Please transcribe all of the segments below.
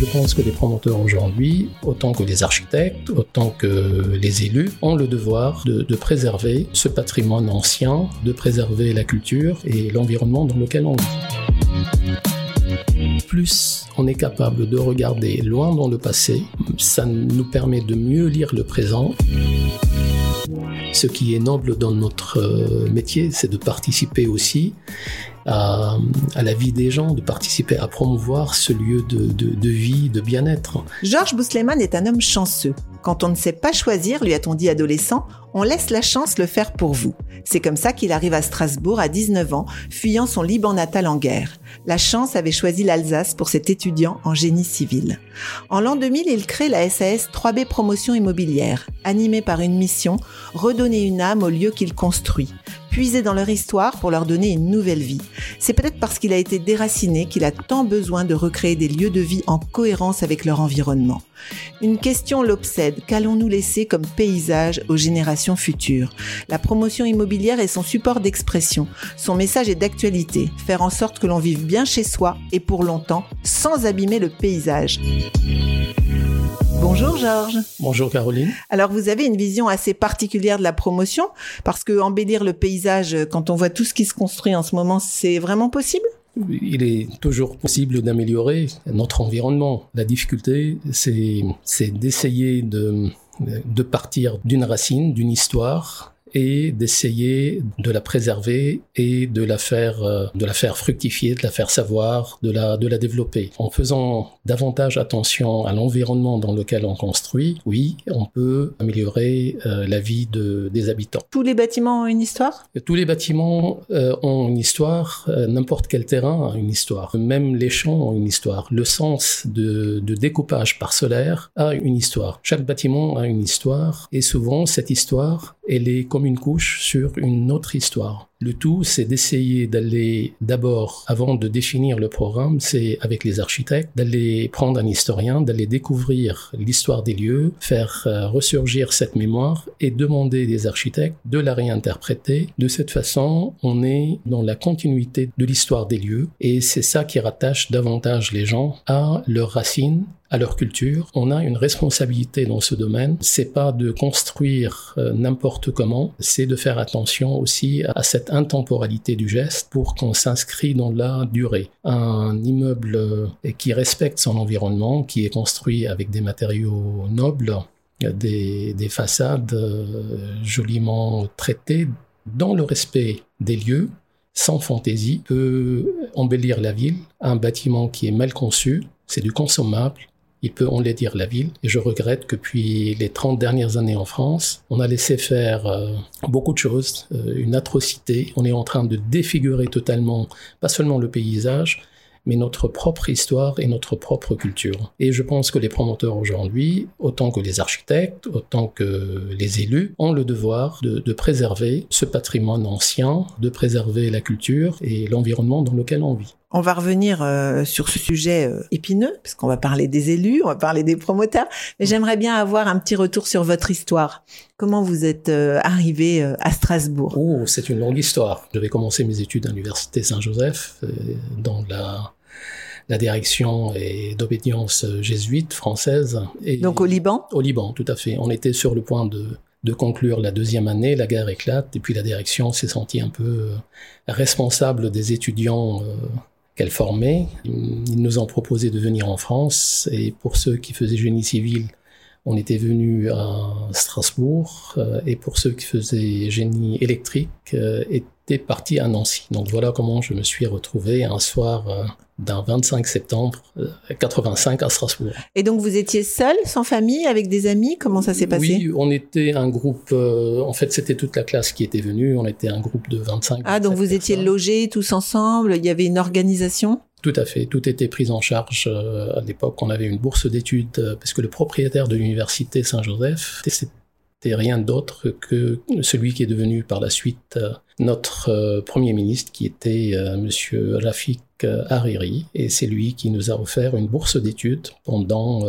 Je pense que les promoteurs aujourd'hui, autant que les architectes, autant que les élus, ont le devoir de, préserver ce patrimoine ancien, de préserver la culture et l'environnement dans lequel on vit. Plus on est capable de regarder loin dans le passé, ça nous permet de mieux lire le présent. Ce qui est noble dans notre euh, métier, c'est de participer aussi à, la vie des gens, de participer à promouvoir ce lieu de vie, de bien-être. Georges Bousleman est un homme chanceux. Quand on ne sait pas choisir, lui a-t-on dit adolescent, on laisse la chance le faire pour vous. C'est comme ça qu'il arrive à Strasbourg à 19 ans, fuyant son Liban natal en guerre. La chance avait choisi l'Alsace pour cet étudiant en génie civil. En l'an 2000, il crée la SAS 3B Promotion Immobilière, animée par une mission, redonner une âme au lieu qu'il construit, puiser dans leur histoire pour leur donner une nouvelle vie. C'est peut-être parce qu'il a été déraciné qu'il a tant besoin de recréer des lieux de vie en cohérence avec leur environnement. Une question l'obsède. Qu'allons-nous laisser comme paysage aux générations futures? La promotion immobilière est son support d'expression. Son message est d'actualité. Faire en sorte que l'on vive bien chez soi et pour longtemps, sans abîmer le paysage. Bonjour Georges. Bonjour Caroline. Alors vous avez une vision assez particulière de la promotion parce que embellir le paysage quand on voit tout ce qui se construit en ce moment, c'est vraiment possible? Il est toujours possible d'améliorer notre environnement. La difficulté, c'est c'est d'essayer de, de partir d'une racine, d'une histoire et d'essayer de la préserver et de la faire euh, de la faire fructifier, de la faire savoir, de la de la développer. En faisant davantage attention à l'environnement dans lequel on construit, oui, on peut améliorer euh, la vie de, des habitants. Tous les bâtiments ont une histoire? Tous les bâtiments euh, ont une histoire, n'importe quel terrain a une histoire. Même les champs ont une histoire. Le sens de, de découpage parcellaire a une histoire. Chaque bâtiment a une histoire et souvent cette histoire, elle est une couche sur une autre histoire. Le tout, c'est d'essayer d'aller d'abord, avant de définir le programme, c'est avec les architectes, d'aller prendre un historien, d'aller découvrir l'histoire des lieux, faire euh, ressurgir cette mémoire et demander des architectes de la réinterpréter. De cette façon, on est dans la continuité de l'histoire des lieux et c'est ça qui rattache davantage les gens à leurs racines à leur culture. On a une responsabilité dans ce domaine. C'est pas de construire euh, n'importe comment, c'est de faire attention aussi à cette intemporalité du geste pour qu'on s'inscrit dans la durée. Un immeuble euh, qui respecte son environnement, qui est construit avec des matériaux nobles, des, des façades euh, joliment traitées dans le respect des lieux, sans fantaisie, peut embellir la ville. Un bâtiment qui est mal conçu, c'est du consommable, il peut enlaidir la ville. Et je regrette que depuis les 30 dernières années en France, on a laissé faire euh, beaucoup de choses, euh, une atrocité. On est en train de défigurer totalement, pas seulement le paysage, mais notre propre histoire et notre propre culture. Et je pense que les promoteurs aujourd'hui, autant que les architectes, autant que les élus, ont le devoir de, de préserver ce patrimoine ancien, de préserver la culture et l'environnement dans lequel on vit. On va revenir euh, sur ce sujet euh, épineux, parce qu'on va parler des élus, on va parler des promoteurs, mais j'aimerais bien avoir un petit retour sur votre histoire. Comment vous êtes euh, arrivé à Strasbourg? Oh, c'est une longue histoire. J'avais commencé mes études à l'université Saint-Joseph dans la, la direction et d'obédience jésuite française. Et Donc au Liban? Au Liban, tout à fait. On était sur le point de, de conclure la deuxième année, la guerre éclate, et puis la direction s'est sentie un peu responsable des étudiants qu'elle. Ils nous ont proposé de venir en France, et pour ceux qui faisaient génie civil, on était venu à Strasbourg, euh, et pour ceux qui faisaient génie électrique, euh, étaient partis à Nancy. Donc voilà comment je me suis retrouvé un soir euh, d'un 25 septembre euh, 85 à Strasbourg. Et donc vous étiez seul, sans famille, avec des amis? Comment ça s'est passé? Oui, on était un groupe, euh, en fait c'était toute la classe qui était venue, on était un groupe de 25. Ah, donc 27 vous étiez logés tous ensemble, il y avait une organisation? Tout à fait, tout était pris en charge. euh, à l'époque, on avait une bourse d'études, euh, parce que le propriétaire de l'université Saint-Joseph, c'est n'était rien d'autre que celui qui est devenu par la suite euh, notre euh, Premier ministre, qui était euh, Monsieur Rafik Hariri, et c'est lui qui nous a offert une bourse d'études pendant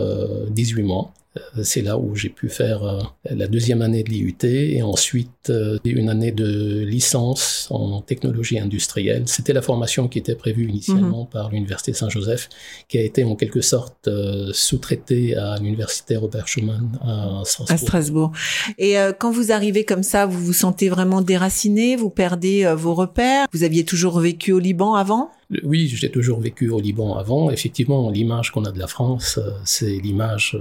18 mois. Euh, c'est là où j'ai pu faire euh, la deuxième année de l'IUT et ensuite euh, une année de licence en technologie industrielle. C'était la formation qui était prévue initialement mhm. par l'Université Saint-Joseph, qui a été en quelque sorte sous-traitée à l'Université Robert Schumann à Strasbourg. À Strasbourg. Et quand vous arrivez comme ça, vous vous sentez vraiment déraciné, vous perdez vos repères? Vous aviez toujours vécu au Liban avant? Oui, j'ai toujours vécu au Liban avant. Effectivement, l'image qu'on a de la France, c'est l'image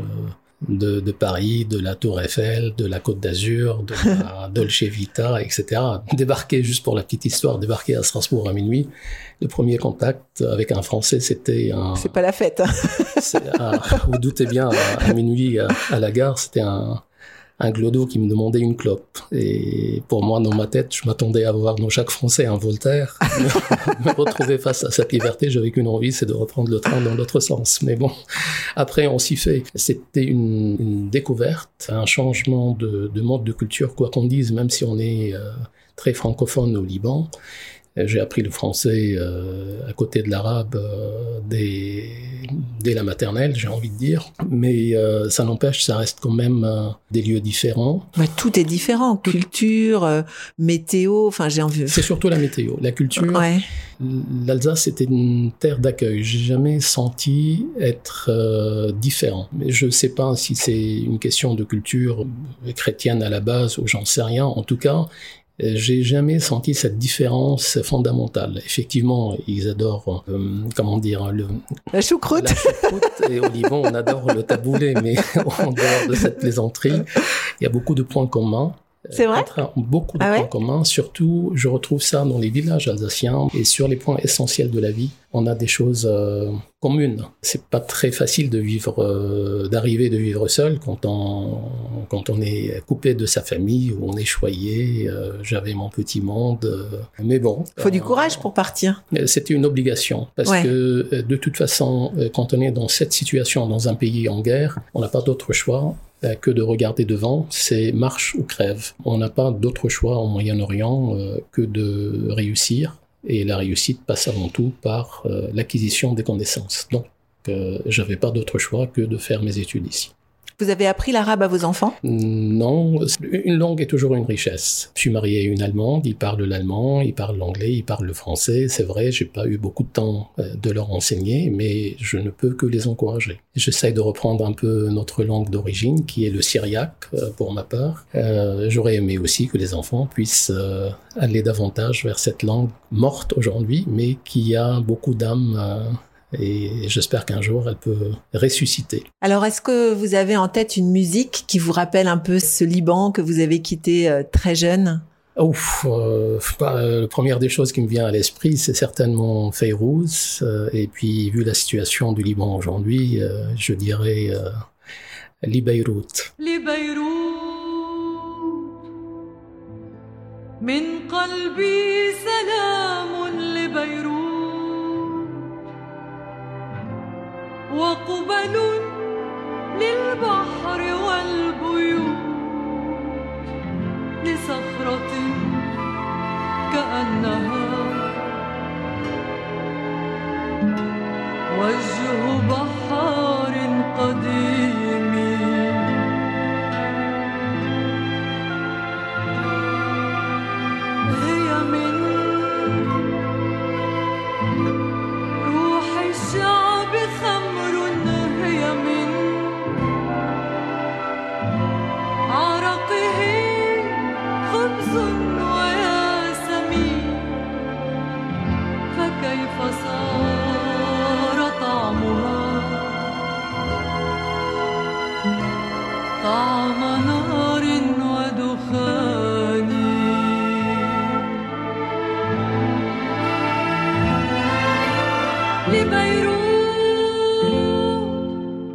de, de, Paris, de la Tour Eiffel, de la Côte d'Azur, de la Dolce Vita, etc. Débarquer, juste pour la petite histoire, débarquer à Strasbourg à minuit, le premier contact avec un Français, c'était un... C'est pas la fête. Hein. vous doutez bien, à, minuit à la gare, c'était un, un glodo qui me demandait une clope. Et pour moi, dans ma tête, je m'attendais à voir dans chaque Français un Voltaire. me retrouver face à cette liberté, j'avais qu'une envie, c'est de reprendre le train dans l'autre sens. Mais bon, après, on s'y fait. C'était une, découverte, un changement de, mode de culture, quoi qu'on dise, même si on est euh, très francophone au Liban. J'ai appris le français euh, à côté de l'arabe euh, dès, dès, la maternelle, j'ai envie de dire. Mais euh, ça n'empêche, ça reste quand même euh, des lieux différents. Tout est différent, culture, euh, météo. Enfin, j'ai envie. C'est surtout la météo, la culture. Ouais. L'Alsace était une terre d'accueil. J'ai jamais senti être différent. Mais je sais pas si c'est une question de culture chrétienne à la base ou j'en sais rien. En tout cas, j'ai jamais senti cette différence fondamentale. Effectivement, ils adorent, euh, comment dire, le, la choucroute. La choucroute et au Liban, on adore le taboulé, mais en dehors de cette plaisanterie, il y a beaucoup de points communs. C'est vrai. Beaucoup de ah points communs. Surtout, je retrouve ça dans les villages alsaciens et sur les points essentiels de la vie. On a des choses euh, communes. C'est pas très facile de vivre, euh, d'arriver de vivre seul quand on quand on est coupé de sa famille ou on est choyé. Euh, J'avais mon petit monde, euh, mais bon. Il faut du courage pour partir. C'était une obligation parce que de toute façon, quand on est dans cette situation dans un pays en guerre, on n'a pas d'autre choix euh, que de regarder devant, c'est marche ou crève. On n'a pas d'autre choix au Moyen-Orient euh, que de réussir, et la réussite passe avant tout par euh, l'acquisition des connaissances. Donc, j'avais pas d'autre choix que de faire mes études ici. Vous avez appris l'arabe à vos enfants? Non, une langue est toujours une richesse. Je suis marié à une Allemande, ils parlent l'allemand, ils parlent l'anglais, ils parlent le français. C'est vrai, j'ai pas eu beaucoup de temps euh, de leur enseigner, mais je ne peux que les encourager. J'essaye de reprendre un peu notre langue d'origine, qui est le syriaque euh, pour ma part. Euh, j'aurais aimé aussi que les enfants puissent aller davantage vers cette langue morte aujourd'hui, mais qui a beaucoup d'âme et j'espère qu'un jour elle peut ressusciter. Alors est-ce que vous avez en tête une musique qui vous rappelle un peu ce Liban que vous avez quitté euh, très jeune? Ouf, euh, euh, la première des choses qui me vient à l'esprit, c'est certainement Feyrouz. et puis, vu la situation du Liban aujourd'hui, je dirais Li Beyrouth. وقبل للبحر والبيوت لصخرة كأنها وجه بحار قديم.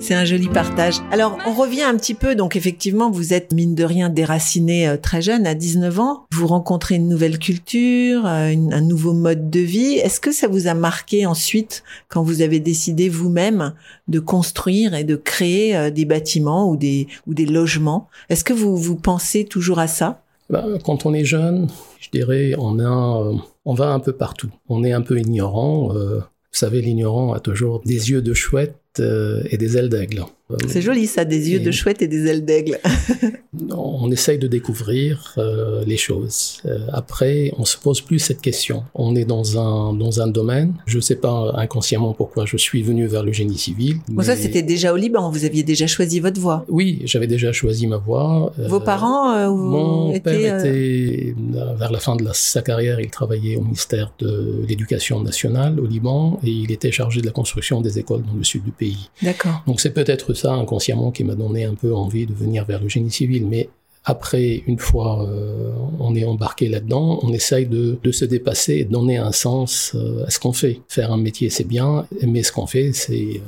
C'est un joli partage. Alors, on revient un petit peu. Donc, effectivement, vous êtes, mine de rien, déraciné euh, très jeune, à 19 ans. Vous rencontrez une nouvelle culture, euh, une- un nouveau mode de vie. Est-ce que ça vous a marqué ensuite quand vous avez décidé vous-même de construire et de créer euh, des bâtiments ou des, ou des logements? Est-ce que vous, vous pensez toujours à ça? Bah, quand on est jeune, je dirais, on a, euh, on va un peu partout. On est un peu ignorant. euh, vous savez, l'ignorant a toujours des yeux de chouette et des ailes d'aigle. Euh, C'est joli, ça, des yeux Et- de chouette et des ailes d'aigle. on essaye de découvrir euh, les choses. Euh, après, on se pose plus cette question. On est dans un dans un domaine. Je sais pas inconsciemment pourquoi je suis venu vers le génie civil. Bon, ça, mais- c'était déjà au Liban. Vous aviez déjà choisi votre voie. Oui, j'avais déjà choisi ma voie. Euh, Vos parents vous Mon père était, vers la fin de la- sa carrière, il travaillait au ministère de l'Éducation nationale au Liban et il était chargé de la construction des écoles dans le sud du pays. D'accord. Donc c'est peut-être ça inconsciemment qui m'a donné un peu envie de venir vers le génie civil. Mais après, une fois euh, on est embarqué là-dedans, on essaye de, de se dépasser et de donner un sens euh, à ce qu'on fait. Faire un métier, c'est bien, mais ce qu'on fait, c'est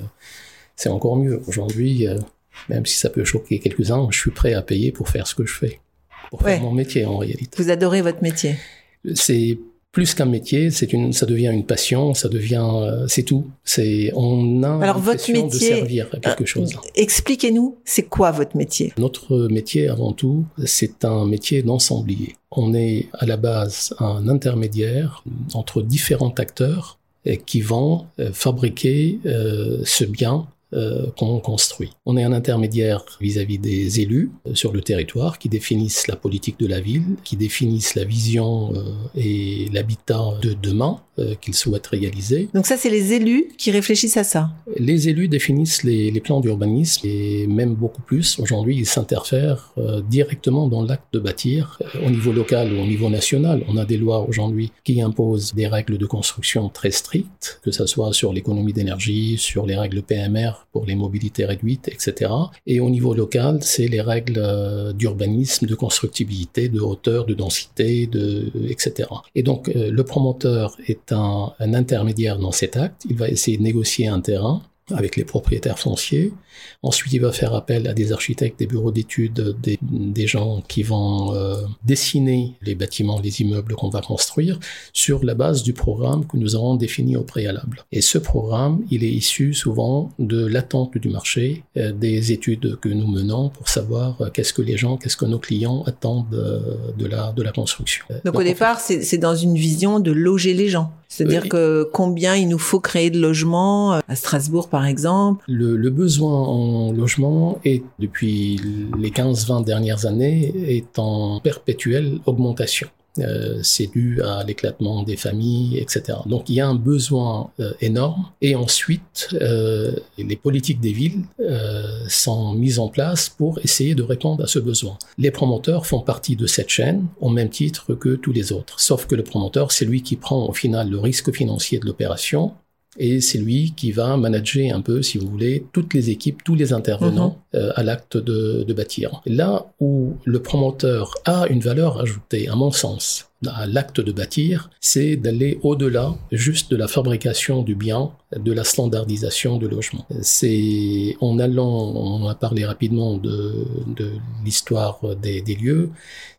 euh, encore mieux. Aujourd'hui, même si ça peut choquer quelques-uns, je suis prêt à payer pour faire ce que je fais, pour faire mon métier en réalité. Vous adorez votre métier. C'est plus qu'un métier, c'est une, ça devient une passion, ça devient, euh, c'est tout. C'est, on a Alors, votre métier, de servir à quelque euh, chose. Expliquez-nous, c'est quoi votre métier? Notre métier, avant tout, c'est un métier d'ensemblier. On est à la base un intermédiaire entre différents acteurs qui vont euh, fabriquer euh, ce bien euh, qu'on construit. On est un intermédiaire vis-à-vis des élus euh, sur le territoire qui définissent la politique de la ville, qui définissent la vision euh, et l'habitat de demain euh, qu'ils souhaitent réaliser. Donc ça, c'est les élus qui réfléchissent à ça. Les élus définissent les, les plans d'urbanisme et même beaucoup plus. Aujourd'hui, ils s'interfèrent euh, directement dans l'acte de bâtir au niveau local ou au niveau national. On a des lois aujourd'hui qui imposent des règles de construction très strictes, que ce soit sur l'économie d'énergie, sur les règles PMR pour les mobilités réduites, etc. Et au niveau local, c'est les règles euh, d'urbanisme, de constructibilité, de hauteur, de densité, de, etc. Et donc, euh, le promoteur est un, un intermédiaire dans cet acte. Il va essayer de négocier un terrain avec les propriétaires fonciers. Ensuite, il va faire appel à des architectes, des bureaux d'études, des, des gens qui vont euh, dessiner les bâtiments, les immeubles qu'on va construire sur la base du programme que nous avons défini au préalable. Et ce programme, il est issu souvent de l'attente du marché, euh, des études que nous menons pour savoir euh, qu'est-ce que les gens, qu'est-ce que nos clients attendent de la, de la construction. Donc, au départ, c'est c'est dans une vision de loger les gens. C'est-à-dire que combien il nous faut créer de logements à Strasbourg, par exemple. Le, le besoin en logement est, depuis les 15-20 dernières années, est en perpétuelle augmentation. Euh, c'est dû à l'éclatement des familles, etc. Donc il y a un besoin euh, énorme. Et ensuite, euh, les politiques des villes sont mises en place pour essayer de répondre à ce besoin. Les promoteurs font partie de cette chaîne au même titre que tous les autres. Sauf que le promoteur, c'est lui qui prend au final le risque financier de l'opération et c'est lui qui va manager un peu, si vous voulez, toutes les équipes, tous les intervenants euh, à l'acte de, de bâtir. Là où le promoteur a une valeur ajoutée, à mon sens, à l'acte de bâtir, c'est d'aller au-delà juste de la fabrication du bien, de la standardisation de logement. C'est en allant, on a parlé rapidement de, de l'histoire des, des lieux,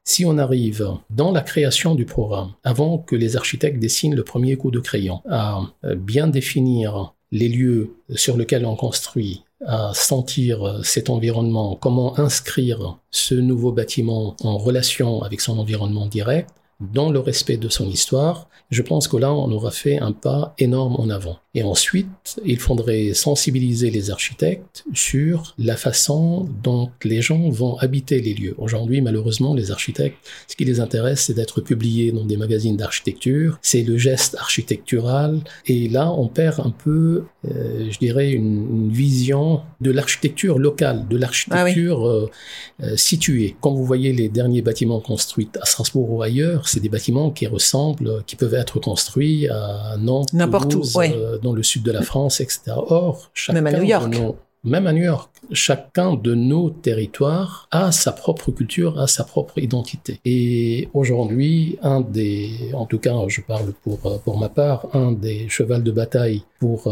si on arrive dans la création du programme, avant que les architectes dessinent le premier coup de crayon, à euh, bien définir les lieux sur lesquels on construit, à sentir cet environnement, comment inscrire ce nouveau bâtiment en relation avec son environnement direct, dans le respect de son histoire, je pense que là, on aura fait un pas énorme en avant. Et ensuite, il faudrait sensibiliser les architectes sur la façon dont les gens vont habiter les lieux. Aujourd'hui, malheureusement, les architectes, ce qui les intéresse, c'est d'être publiés dans des magazines d'architecture, c'est le geste architectural, et là, on perd un peu, euh, je dirais, une, une vision de l'architecture locale, de l'architecture euh, euh, située. Quand vous voyez les derniers bâtiments construits à Strasbourg ou ailleurs, c'est des bâtiments qui ressemblent, qui peuvent être construits à Nantes, N'importe où, ouais. Dans le sud de la France, etc. Or, chacun Même à New York. de nos- même à New York, chacun de nos territoires a sa propre culture, a sa propre identité. Et aujourd'hui, un des, en tout cas, je parle pour, pour ma part, un des chevals de bataille pour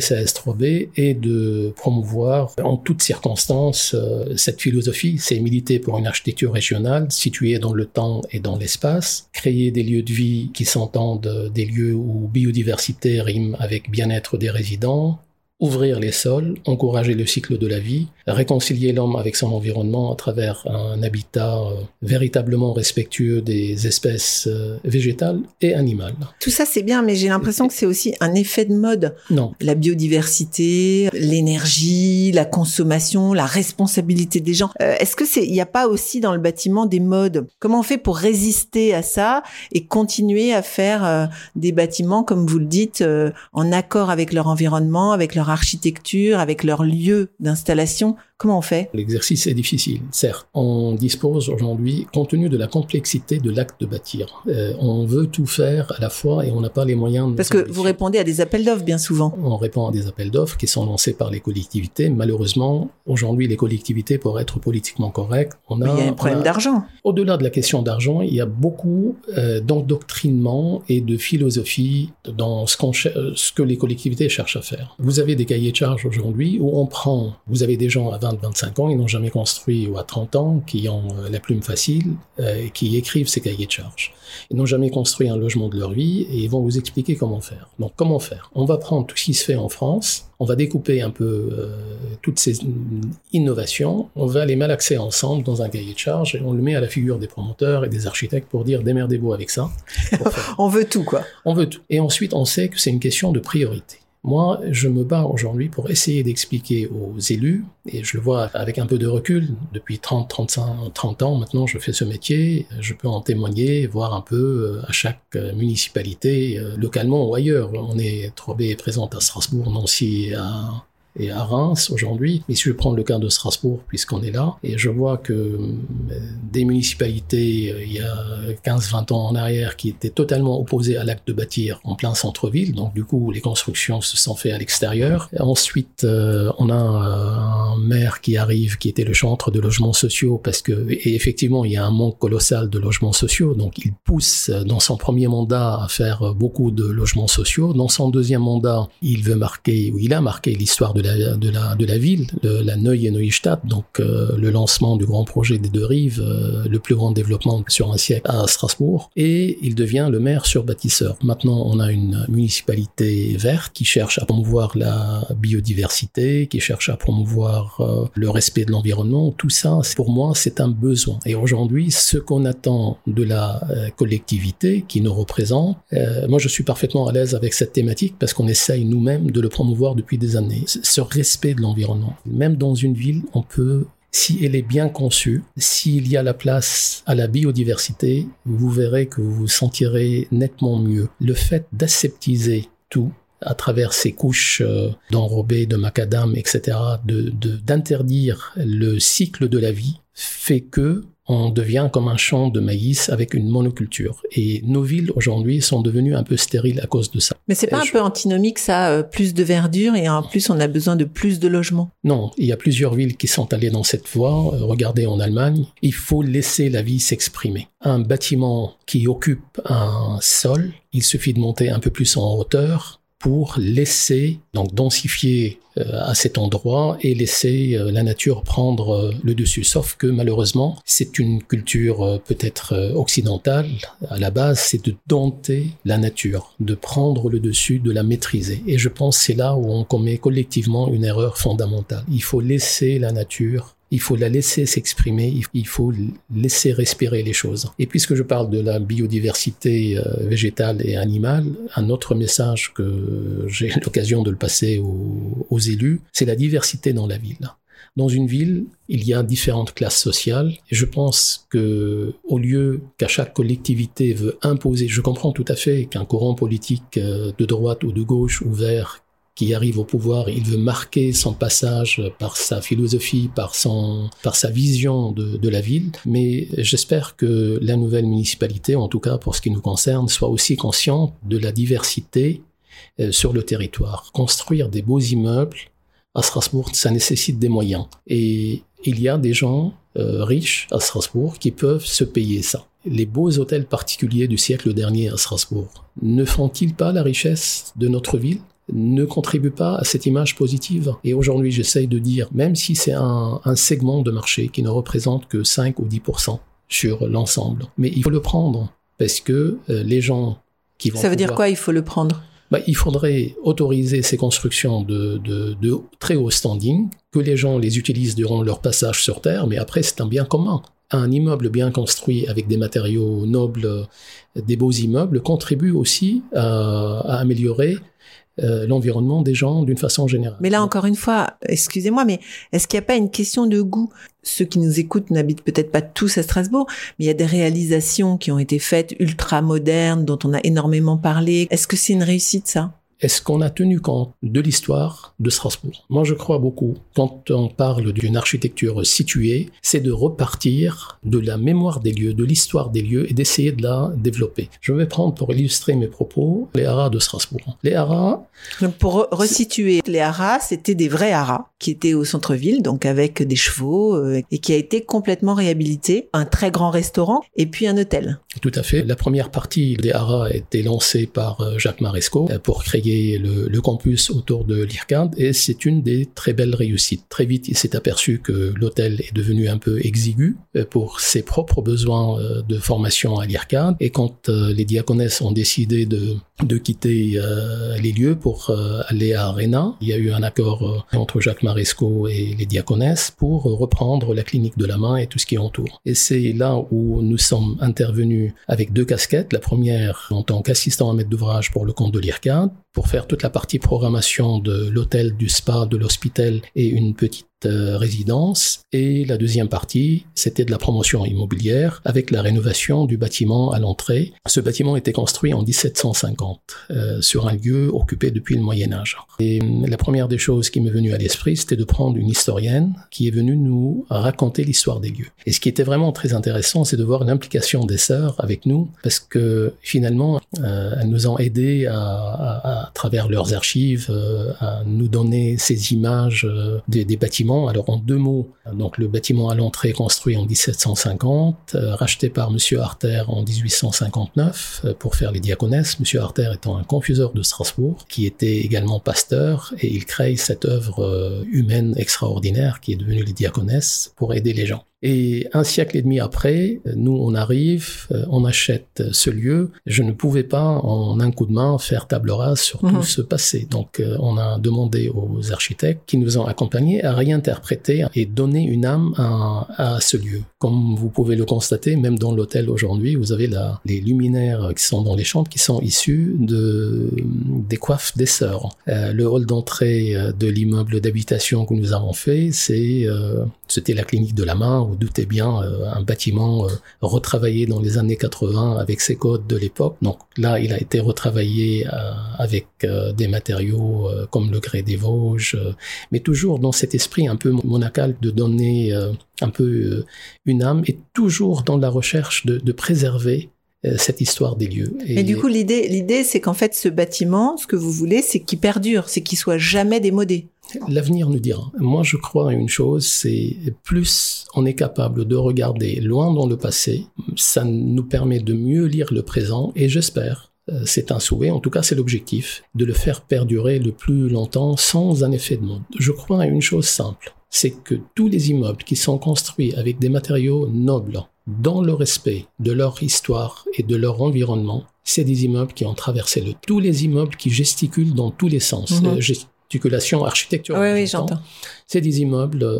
SAS 3B est de promouvoir en toutes circonstances euh, cette philosophie, c'est militer pour une architecture régionale située dans le temps et dans l'espace, créer des lieux de vie qui s'entendent, des lieux où biodiversité rime avec bien-être des résidents, ouvrir les sols, encourager le cycle de la vie, réconcilier l'homme avec son environnement à travers un habitat euh, véritablement respectueux des espèces euh, végétales et animales. Tout ça c'est bien, mais j'ai l'impression que c'est aussi un effet de mode. Non. La biodiversité, l'énergie, la consommation, la responsabilité des gens. Euh, est-ce que c'est, il n'y a pas aussi dans le bâtiment des modes? Comment on fait pour résister à ça et continuer à faire des bâtiments, comme vous le dites, en accord avec leur environnement, avec leur architecture, avec leur lieu d'installation Comment on fait? L'exercice est difficile, certes. On dispose aujourd'hui, compte tenu de la complexité de l'acte de bâtir, euh, on veut tout faire à la fois et on n'a pas les moyens. De Parce que vous répondez à des appels d'offres bien souvent. On répond à des appels d'offres qui sont lancés par les collectivités. Malheureusement, aujourd'hui, les collectivités, pour être politiquement correctes, on a. il y a un problème d'argent. Au-delà de la question d'argent, il y a beaucoup euh, d'endoctrinement et de philosophie dans ce, ce que les collectivités cherchent à faire. Vous avez des cahiers de charges aujourd'hui où on prend, vous avez des gens à 20 25 ans, ils n'ont jamais construit, ou à 30 ans, qui ont euh, la plume facile, euh, et qui écrivent ces cahiers de charges. Ils n'ont jamais construit un logement de leur vie, et ils vont vous expliquer comment faire. Donc comment faire? On va prendre tout ce qui se fait en France, on va découper un peu euh, toutes ces innovations, on va les malaxer ensemble dans un cahier de charges, et on le met à la figure des promoteurs et des architectes pour dire démerdez-vous avec ça. on veut tout, quoi. On veut tout. Et ensuite, on sait que c'est une question de priorité. Moi, je me bats aujourd'hui pour essayer d'expliquer aux élus, et je le vois avec un peu de recul, depuis 30, 35, 30 ans maintenant, je fais ce métier, je peux en témoigner, voir un peu euh, à chaque euh, municipalité, euh, localement ou ailleurs. On est 3B présente à Strasbourg, Nancy, à et à Reims aujourd'hui. Mais si je prends le cas de Strasbourg, puisqu'on est là, et je vois que euh, des municipalités, euh, il y a 15-20 ans en arrière, qui étaient totalement opposées à l'acte de bâtir en plein centre-ville, donc du coup les constructions se sont faites à l'extérieur. Ensuite, euh, on a un maire qui arrive, qui était le chantre de logements sociaux, parce que, et effectivement, il y a un manque colossal de logements sociaux, donc il pousse dans son premier mandat à faire beaucoup de logements sociaux. Dans son deuxième mandat, il veut marquer, ou il a marqué l'histoire de de la, de la, de la ville, de la Neue donc euh, le lancement du grand projet des deux rives, euh, le plus grand développement sur un siècle à Strasbourg, et il devient le maire sur bâtisseur. Maintenant, on a une municipalité verte qui cherche à promouvoir la biodiversité, qui cherche à promouvoir euh, le respect de l'environnement. Tout ça, pour moi, c'est un besoin. Et aujourd'hui, ce qu'on attend de la collectivité qui nous représente, moi, je suis parfaitement à l'aise avec cette thématique parce qu'on essaye nous-mêmes de le promouvoir depuis des années ce respect de l'environnement. Même dans une ville, on peut si elle est bien conçue, s'il y a la place à la biodiversité, vous verrez que vous vous sentirez nettement mieux. Le fait d'aseptiser tout, à travers ces couches euh, d'enrobés, de macadam, etc., de d'interdire le cycle de la vie, fait que on devient comme un champ de maïs avec une monoculture. Et nos villes aujourd'hui sont devenues un peu stériles à cause de ça. Mais c'est pas un peu antinomique ça, euh, plus de verdure et en plus on a besoin de plus de logements Non, il y a plusieurs villes qui sont allées dans cette voie. Euh, regardez en Allemagne, il faut laisser la vie s'exprimer. Un bâtiment qui occupe un sol, il suffit de monter un peu plus en hauteur pour laisser, donc densifier euh, à cet endroit et laisser euh, la nature prendre euh, le dessus. Sauf que malheureusement, c'est une culture peut-être occidentale. À la base, c'est de dompter la nature, de prendre le dessus, de la maîtriser. Et je pense c'est là où on commet collectivement une erreur fondamentale. Il faut laisser la nature il faut la laisser s'exprimer, il faut laisser respirer les choses. Et puisque je parle de la biodiversité euh, végétale et animale, un autre message que j'ai l'occasion de le passer aux, élus, c'est la diversité dans la ville. Dans une ville, il y a différentes classes sociales et je pense que au lieu qu'à chaque collectivité veut imposer, je comprends tout à fait qu'un courant politique euh, de droite ou de gauche ouvert qui arrive au pouvoir, il veut marquer son passage par sa philosophie, par son, par sa vision de, la ville. Mais j'espère que la nouvelle municipalité, en tout cas pour ce qui nous concerne, soit aussi consciente de la diversité euh, sur le territoire. Construire des beaux immeubles à Strasbourg, ça nécessite des moyens. Et il y a des gens euh, riches à Strasbourg qui peuvent se payer ça. Les beaux hôtels particuliers du siècle dernier à Strasbourg ne font-ils pas la richesse de notre ville? Ne contribuent pas à cette image positive. Et aujourd'hui, j'essaye de dire, même si c'est un, un, segment de marché qui ne représente que 5 ou 10% sur l'ensemble, mais il faut le prendre parce que euh, les gens qui vont... Ça veut pouvoir... dire quoi, il faut le prendre? Bah, il faudrait autoriser ces constructions de, de, de, très haut standing, que les gens les utilisent durant leur passage sur Terre, mais après c'est un bien commun. Un immeuble bien construit avec des matériaux nobles, des beaux immeubles, contribue aussi à, à améliorer euh, l'environnement des gens d'une façon générale. Mais là, encore une fois, excusez-moi, mais est-ce qu'il n'y a pas une question de goût? Ceux qui nous écoutent n'habitent peut-être pas tous à Strasbourg, mais il y a des réalisations qui ont été faites ultra modernes, dont on a énormément parlé. Est-ce que c'est une réussite, ça? Est-ce qu'on a tenu compte de l'histoire de Strasbourg? Moi, je crois beaucoup. Quand on parle d'une architecture située, c'est de repartir de la mémoire des lieux, de l'histoire des lieux et d'essayer de la développer. Je vais prendre pour illustrer mes propos les haras de Strasbourg. Les haras. Donc pour resituer, les haras, c'était des vrais haras qui étaient au centre-ville, donc avec des chevaux euh, et qui a été complètement réhabilité. Un très grand restaurant et puis un hôtel. Tout à fait. La première partie des haras a été lancée par euh, Jacques Maresco pour créer le, campus autour de l'IRCAD et c'est une des très belles réussites. Très vite, il s'est aperçu que l'hôtel est devenu un peu exigu euh, pour ses propres besoins euh, de formation à l'IRCAD et quand euh, les diaconesses ont décidé de, de quitter les lieux pour aller à Arena, il y a eu un accord entre Jacques Maresco et les diaconesses pour reprendre la clinique de la main et tout ce qui entoure. Et c'est là où nous sommes intervenus avec deux casquettes. La première en tant qu'assistant à maître d'ouvrage pour le compte de l'IRCAD, pour faire toute la partie programmation de l'hôtel, du spa, de l'hôpital et une petite euh, résidence. Et la deuxième partie, c'était de la promotion immobilière avec la rénovation du bâtiment à l'entrée. Ce bâtiment était construit en 1750 euh, sur un lieu occupé depuis le Moyen Âge. Et euh, la première des choses qui m'est venue à l'esprit, c'était de prendre une historienne qui est venue nous raconter l'histoire des lieux. Et ce qui était vraiment très intéressant, c'est de voir l'implication des sœurs avec nous, parce que finalement, euh, elles nous ont aidés à, travers leurs archives euh, à nous donner ces images des bâtiments alors en deux mots, donc le bâtiment à l'entrée construit en 1750, euh, racheté par Monsieur Arter en 1859 euh, pour faire les diaconesses. Monsieur Arter étant un confuseur de Strasbourg, qui était également pasteur, et il crée cette œuvre euh, humaine extraordinaire qui est devenue les diaconesses pour aider les gens. Et un siècle et demi après, nous, on arrive, on achète ce lieu. Je ne pouvais pas, en un coup de main, faire table rase sur Mhm. tout ce passé. Donc, on a demandé aux architectes qui nous ont accompagnés à réinterpréter et donner une âme à, à ce lieu. Comme vous pouvez le constater, même dans l'hôtel aujourd'hui, vous avez la, les luminaires qui sont dans les chambres qui sont issus de, des coiffes des sœurs. Euh, le hall d'entrée de l'immeuble d'habitation que nous avons fait, c'est euh, c'était la clinique de la main, vous doutez bien, euh, un bâtiment euh, retravaillé dans les années 80 avec ses codes de l'époque. Donc là, il a été retravaillé euh, avec des matériaux comme le grès des Vosges, mais toujours dans cet esprit un peu monacal de donner un peu une âme et toujours dans la recherche de, préserver cette histoire des lieux. Et, du coup, l'idée, l'idée, c'est qu'en fait, ce bâtiment, ce que vous voulez, c'est qu'il perdure, c'est qu'il soit jamais démodé. L'avenir nous dira. Moi, je crois à une chose, c'est plus on est capable de regarder loin dans le passé, ça nous permet de mieux lire le présent et j'espère, euh, c'est un souhait, en tout cas c'est l'objectif, de le faire perdurer le plus longtemps sans un effet de mode. Je crois à une chose simple, c'est que tous les immeubles qui sont construits avec des matériaux nobles, dans le respect de leur histoire et de leur environnement, c'est des immeubles qui ont traversé le. Tous les immeubles qui gesticulent dans tous les sens. Mhm. Euh, gesticulation architecturale. oui, oui, j'entends. C'est des immeubles euh,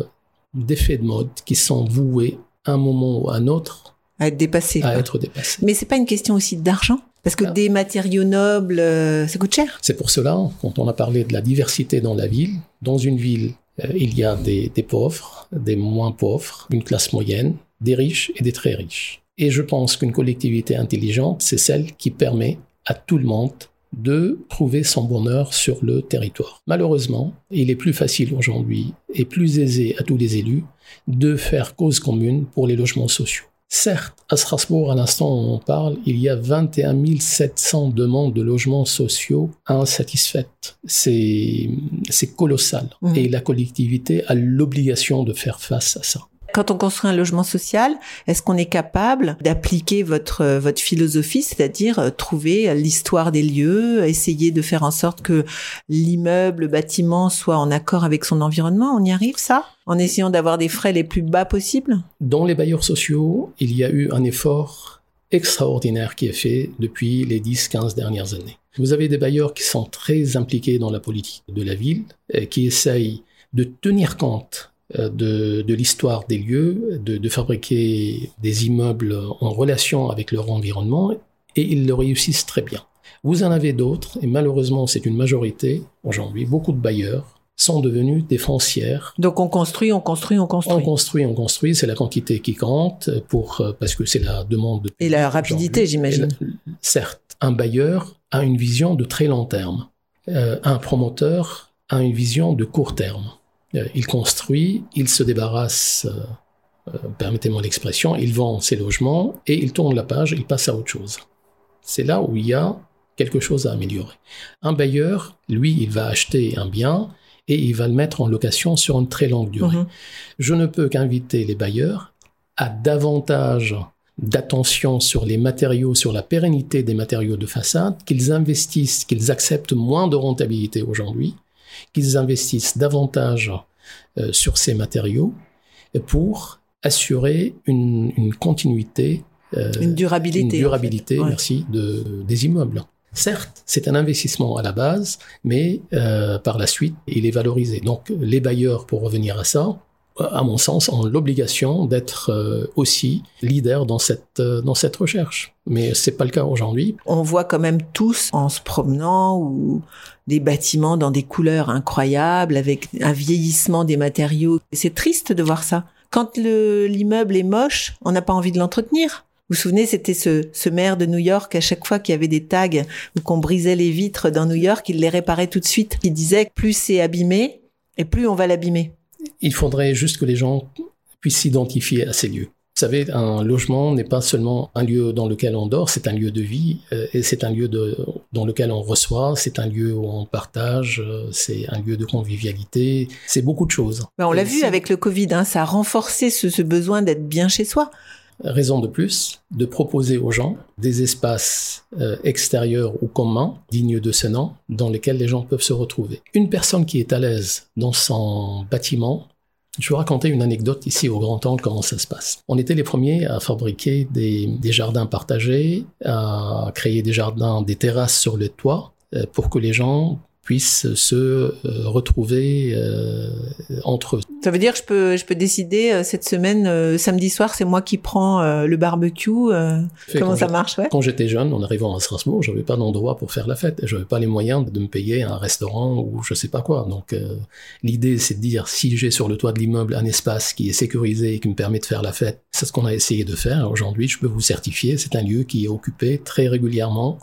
d'effet de mode qui sont voués à un moment ou à un autre À être dépassé. à quoi. être dépassés. Mais c'est pas une question aussi d'argent? Parce que Ah. des matériaux nobles, euh, ça coûte cher. C'est pour cela, quand on a parlé de la diversité dans la ville, dans une ville, euh, il y a des, des pauvres, des moins pauvres, une classe moyenne, des riches et des très riches. Et je pense qu'une collectivité intelligente, c'est celle qui permet à tout le monde de trouver son bonheur sur le territoire. Malheureusement, il est plus facile aujourd'hui et plus aisé à tous les élus de faire cause commune pour les logements sociaux. Certes, à Strasbourg, à l'instant où on parle, il y a 21 700 demandes de logements sociaux insatisfaites. C'est, colossal. Mhm. Et la collectivité a l'obligation de faire face à ça. Quand on construit un logement social, est-ce qu'on est capable d'appliquer votre euh, votre philosophie, c'est-à-dire euh, trouver l'histoire des lieux, essayer de faire en sorte que l'immeuble, le bâtiment soit en accord avec son environnement? On y arrive ça? En essayant d'avoir des frais les plus bas possibles? Dans les bailleurs sociaux, il y a eu un effort extraordinaire qui est fait depuis les 10-15 dernières années. Vous avez des bailleurs qui sont très impliqués dans la politique de la ville, euh, qui essayent de tenir compte de, de l'histoire des lieux, de, de fabriquer des immeubles en relation avec leur environnement, et ils le réussissent très bien. Vous en avez d'autres, et malheureusement c'est une majorité aujourd'hui, beaucoup de bailleurs sont devenus des foncières Donc on construit, on construit, on on construit. construit, on construit, c'est la quantité qui compte pour euh, parce que c'est la demande. de- Et la rapidité, j'imagine. Certes, un bailleur a une vision de très long terme. Euh, un promoteur a une vision de court terme. Euh, il construit, il se débarrasse, euh, euh, permettez-moi l'expression, il vend ses logements et il tourne la page, il passe à autre chose. C'est là où il y a quelque chose à améliorer. Un bailleur, lui, il va acheter un bien et il va le mettre en location sur une très longue durée Mhm. je ne peux qu'inviter les bailleurs à davantage d'attention sur les matériaux, sur la pérennité des matériaux de façade, qu'ils investissent, qu'ils acceptent moins de rentabilité aujourd'hui, qu'ils investissent davantage euh, sur ces matériaux pour assurer une, une continuité, euh, Une durabilité. une en fait. durabilité, Ouais. merci, de, des immeubles. Certes, c'est un investissement à la base, mais euh, par la suite, il est valorisé. Donc, les bailleurs, pour revenir à ça, à mon sens, ont l'obligation d'être euh, aussi leaders dans cette, euh, dans cette recherche. Mais c'est pas le cas aujourd'hui. on voit quand même tous en se promenant ou des bâtiments dans des couleurs incroyables avec un vieillissement des matériaux. C'est triste de voir ça. Quand le- l'immeuble est moche, on n'a pas envie de l'entretenir. Vous vous souvenez, c'était ce, ce maire de New York, à chaque fois qu'il y avait des tags ou qu'on brisait les vitres dans New York, il les réparait tout de suite. Il disait plus c'est abîmé et plus on va l'abîmer. Il faudrait juste que les gens puissent s'identifier à ces lieux. Vous savez, un logement n'est pas seulement un lieu dans lequel on dort, c'est un lieu de vie, euh, et c'est un lieu de, dans lequel on reçoit, c'est un lieu où on partage, euh, c'est un lieu de convivialité, c'est beaucoup de choses. Ben, on l'a vu avec le Covid, hein, ça a renforcé ce, ce besoin d'être bien chez soi. Raison de plus de proposer aux gens des espaces euh, extérieurs ou communs, dignes de ce nom, dans lesquels les gens peuvent se retrouver. Une personne qui est à l'aise dans son bâtiment, je vais vous raconter une anecdote ici au Grand Angle, comment ça se passe. On était les premiers à fabriquer des, des jardins partagés, à créer des jardins, des terrasses sur le toit, euh, pour que les gens puissent se euh, retrouver euh, entre eux. Ça veut dire que je peux, je peux décider euh, cette semaine, samedi soir, c'est moi qui prends le barbecue. comment ça marche, ouais Quand j'étais jeune, en arrivant à Strasbourg, j'avais pas d'endroit pour faire la fête. Je n'avais pas les moyens de me payer un restaurant ou je sais pas quoi. Donc, euh, l'idée, c'est de dire, si j'ai sur le toit de l'immeuble un espace qui est sécurisé et qui me permet de faire la fête, c'est ce qu'on a essayé de faire. Aujourd'hui, je peux vous certifier, c'est un lieu qui est occupé très régulièrement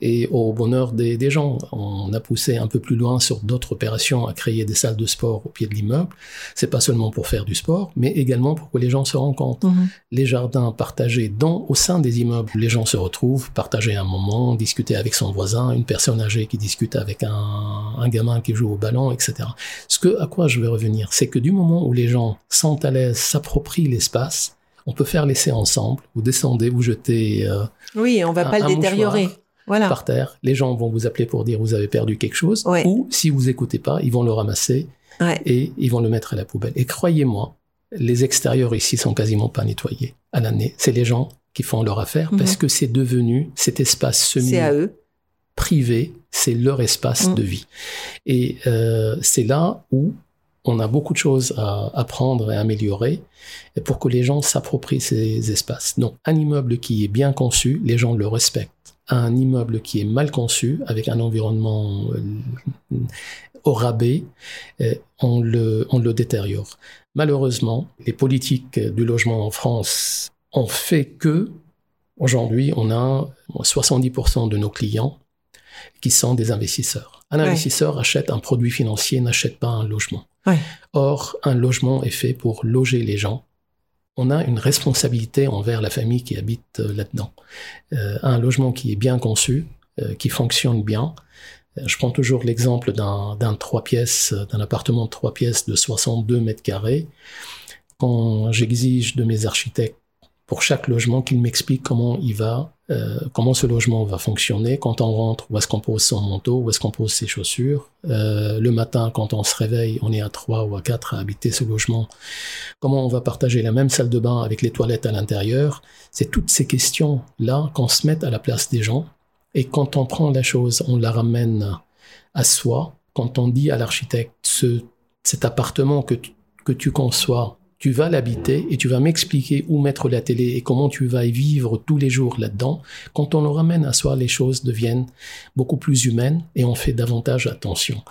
et au bonheur des, des gens. On a poussé un peu plus loin sur d'autres opérations à créer des salles de sport au pied de l'immeuble. C'est pas seulement pour faire du sport, mais également pour que les gens se rencontrent Mhm. les jardins partagés dans, au sein des immeubles. Les gens se retrouvent, partager un moment, discuter avec son voisin, une personne âgée qui discute avec un, un gamin qui joue au ballon, etc. Ce que, à quoi je vais revenir, c'est que du moment où les gens sont à l'aise, s'approprient l'espace, on peut faire l'essai ensemble. Vous descendez, vous jetez euh, Oui, on va un- pas le détériorer. mouchoir Voilà. par terre. Les gens vont vous appeler pour dire vous avez perdu quelque chose. Ouais. Ou si vous écoutez pas, ils vont le ramasser Ouais. et ils vont le mettre à la poubelle. Et croyez-moi, les extérieurs ici sont quasiment pas nettoyés à l'année. C'est les gens qui font leur affaire Mhm. parce que c'est devenu cet espace semi à privé, c'est leur espace Mhm. de vie. Et euh, c'est là où on a beaucoup de choses à apprendre et améliorer pour que les gens s'approprient ces espaces. Donc, un immeuble qui est bien conçu, les gens le respectent. Un immeuble qui est mal conçu, avec un environnement euh, au rabais, euh, on, le, on le détériore. Malheureusement, les politiques du logement en France ont fait que, aujourd'hui, on a 70% de nos clients qui sont des investisseurs. Un Ouais. investisseur achète un produit financier, n'achète pas un logement. Ouais. Or, un logement est fait pour loger les gens on a une responsabilité envers la famille qui habite euh, là-dedans. Euh, un logement qui est bien conçu, euh, qui fonctionne bien. Je prends toujours l'exemple d'un trois pièces, d'un appartement de trois pièces de 62 mètres carrés. Quand j'exige de mes architectes pour chaque logement qu'ils m'expliquent comment il va, euh, comment ce logement va fonctionner quand on rentre, où est-ce qu'on pose son manteau, où est-ce qu'on pose ses chaussures. Euh, le matin, quand on se réveille, on est à trois ou à quatre à habiter ce logement. Comment on va partager la même salle de bain avec les toilettes à l'intérieur. C'est toutes ces questions-là qu'on se met à la place des gens. Et quand on prend la chose, on la ramène à soi. Quand on dit à l'architecte, ce, cet appartement que que tu conçois, tu vas l'habiter et tu vas m'expliquer où mettre la télé et comment tu vas y vivre tous les jours là-dedans. Quand on le ramène à soi, les choses deviennent beaucoup plus humaines et on fait davantage attention.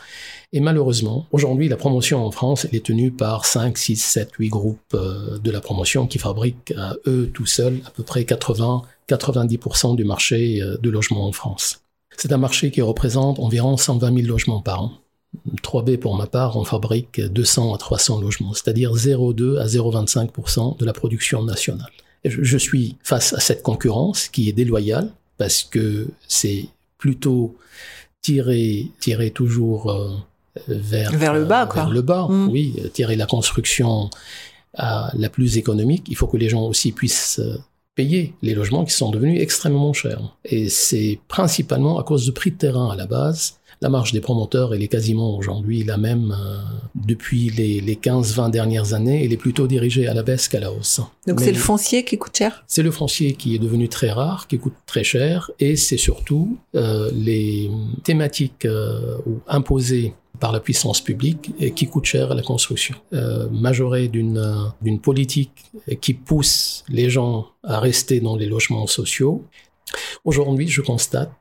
Et malheureusement, aujourd'hui, la promotion en France, elle est tenue par 5, 6, 7, 8 groupes euh, de la promotion qui fabriquent à eux tout seuls à peu près 80, 90% du marché euh, de logement en France. C'est un marché qui représente environ 120 000 logements par an. 3B pour ma part, on fabrique 200 à 300 logements, c'est-à-dire 0,2 à 0,25% de la production nationale. Et je, suis face à cette concurrence qui est déloyale parce que c'est plutôt tirer, tirer toujours euh, vers, Vers le bas, quoi. vers le bas, oui, euh, tirer la construction à la plus économique. Il faut que les gens aussi puissent euh, payer les logements qui sont devenus extrêmement chers. Et c'est principalement à cause du prix de terrain à la base. La marge des promoteurs, elle est quasiment aujourd'hui la même euh, depuis les, les 15-20 dernières années. Elle est plutôt dirigée à la baisse qu'à la hausse. Donc c'est le foncier qui coûte cher? C'est le foncier qui est devenu très rare, qui coûte très cher, et c'est surtout euh, les thématiques euh, imposées par la puissance publique et qui coûtent cher à la construction. Euh, majoré d'une euh, d'une politique qui pousse les gens à rester dans les logements sociaux. Aujourd'hui, je constate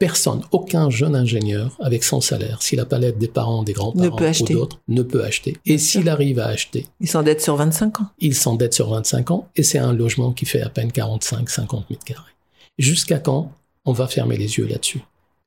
personne, aucun jeune ingénieur avec son salaire, si la palette des parents, des grands-parents ou d'autres, ne peut acheter. Et s'il arrive à acheter, Ils s'endettent sur 25 ans. il s'endette sur 25 ans et c'est un logement qui fait à peine 45-50 mètres carrés. Jusqu'à quand on va fermer les yeux là-dessus?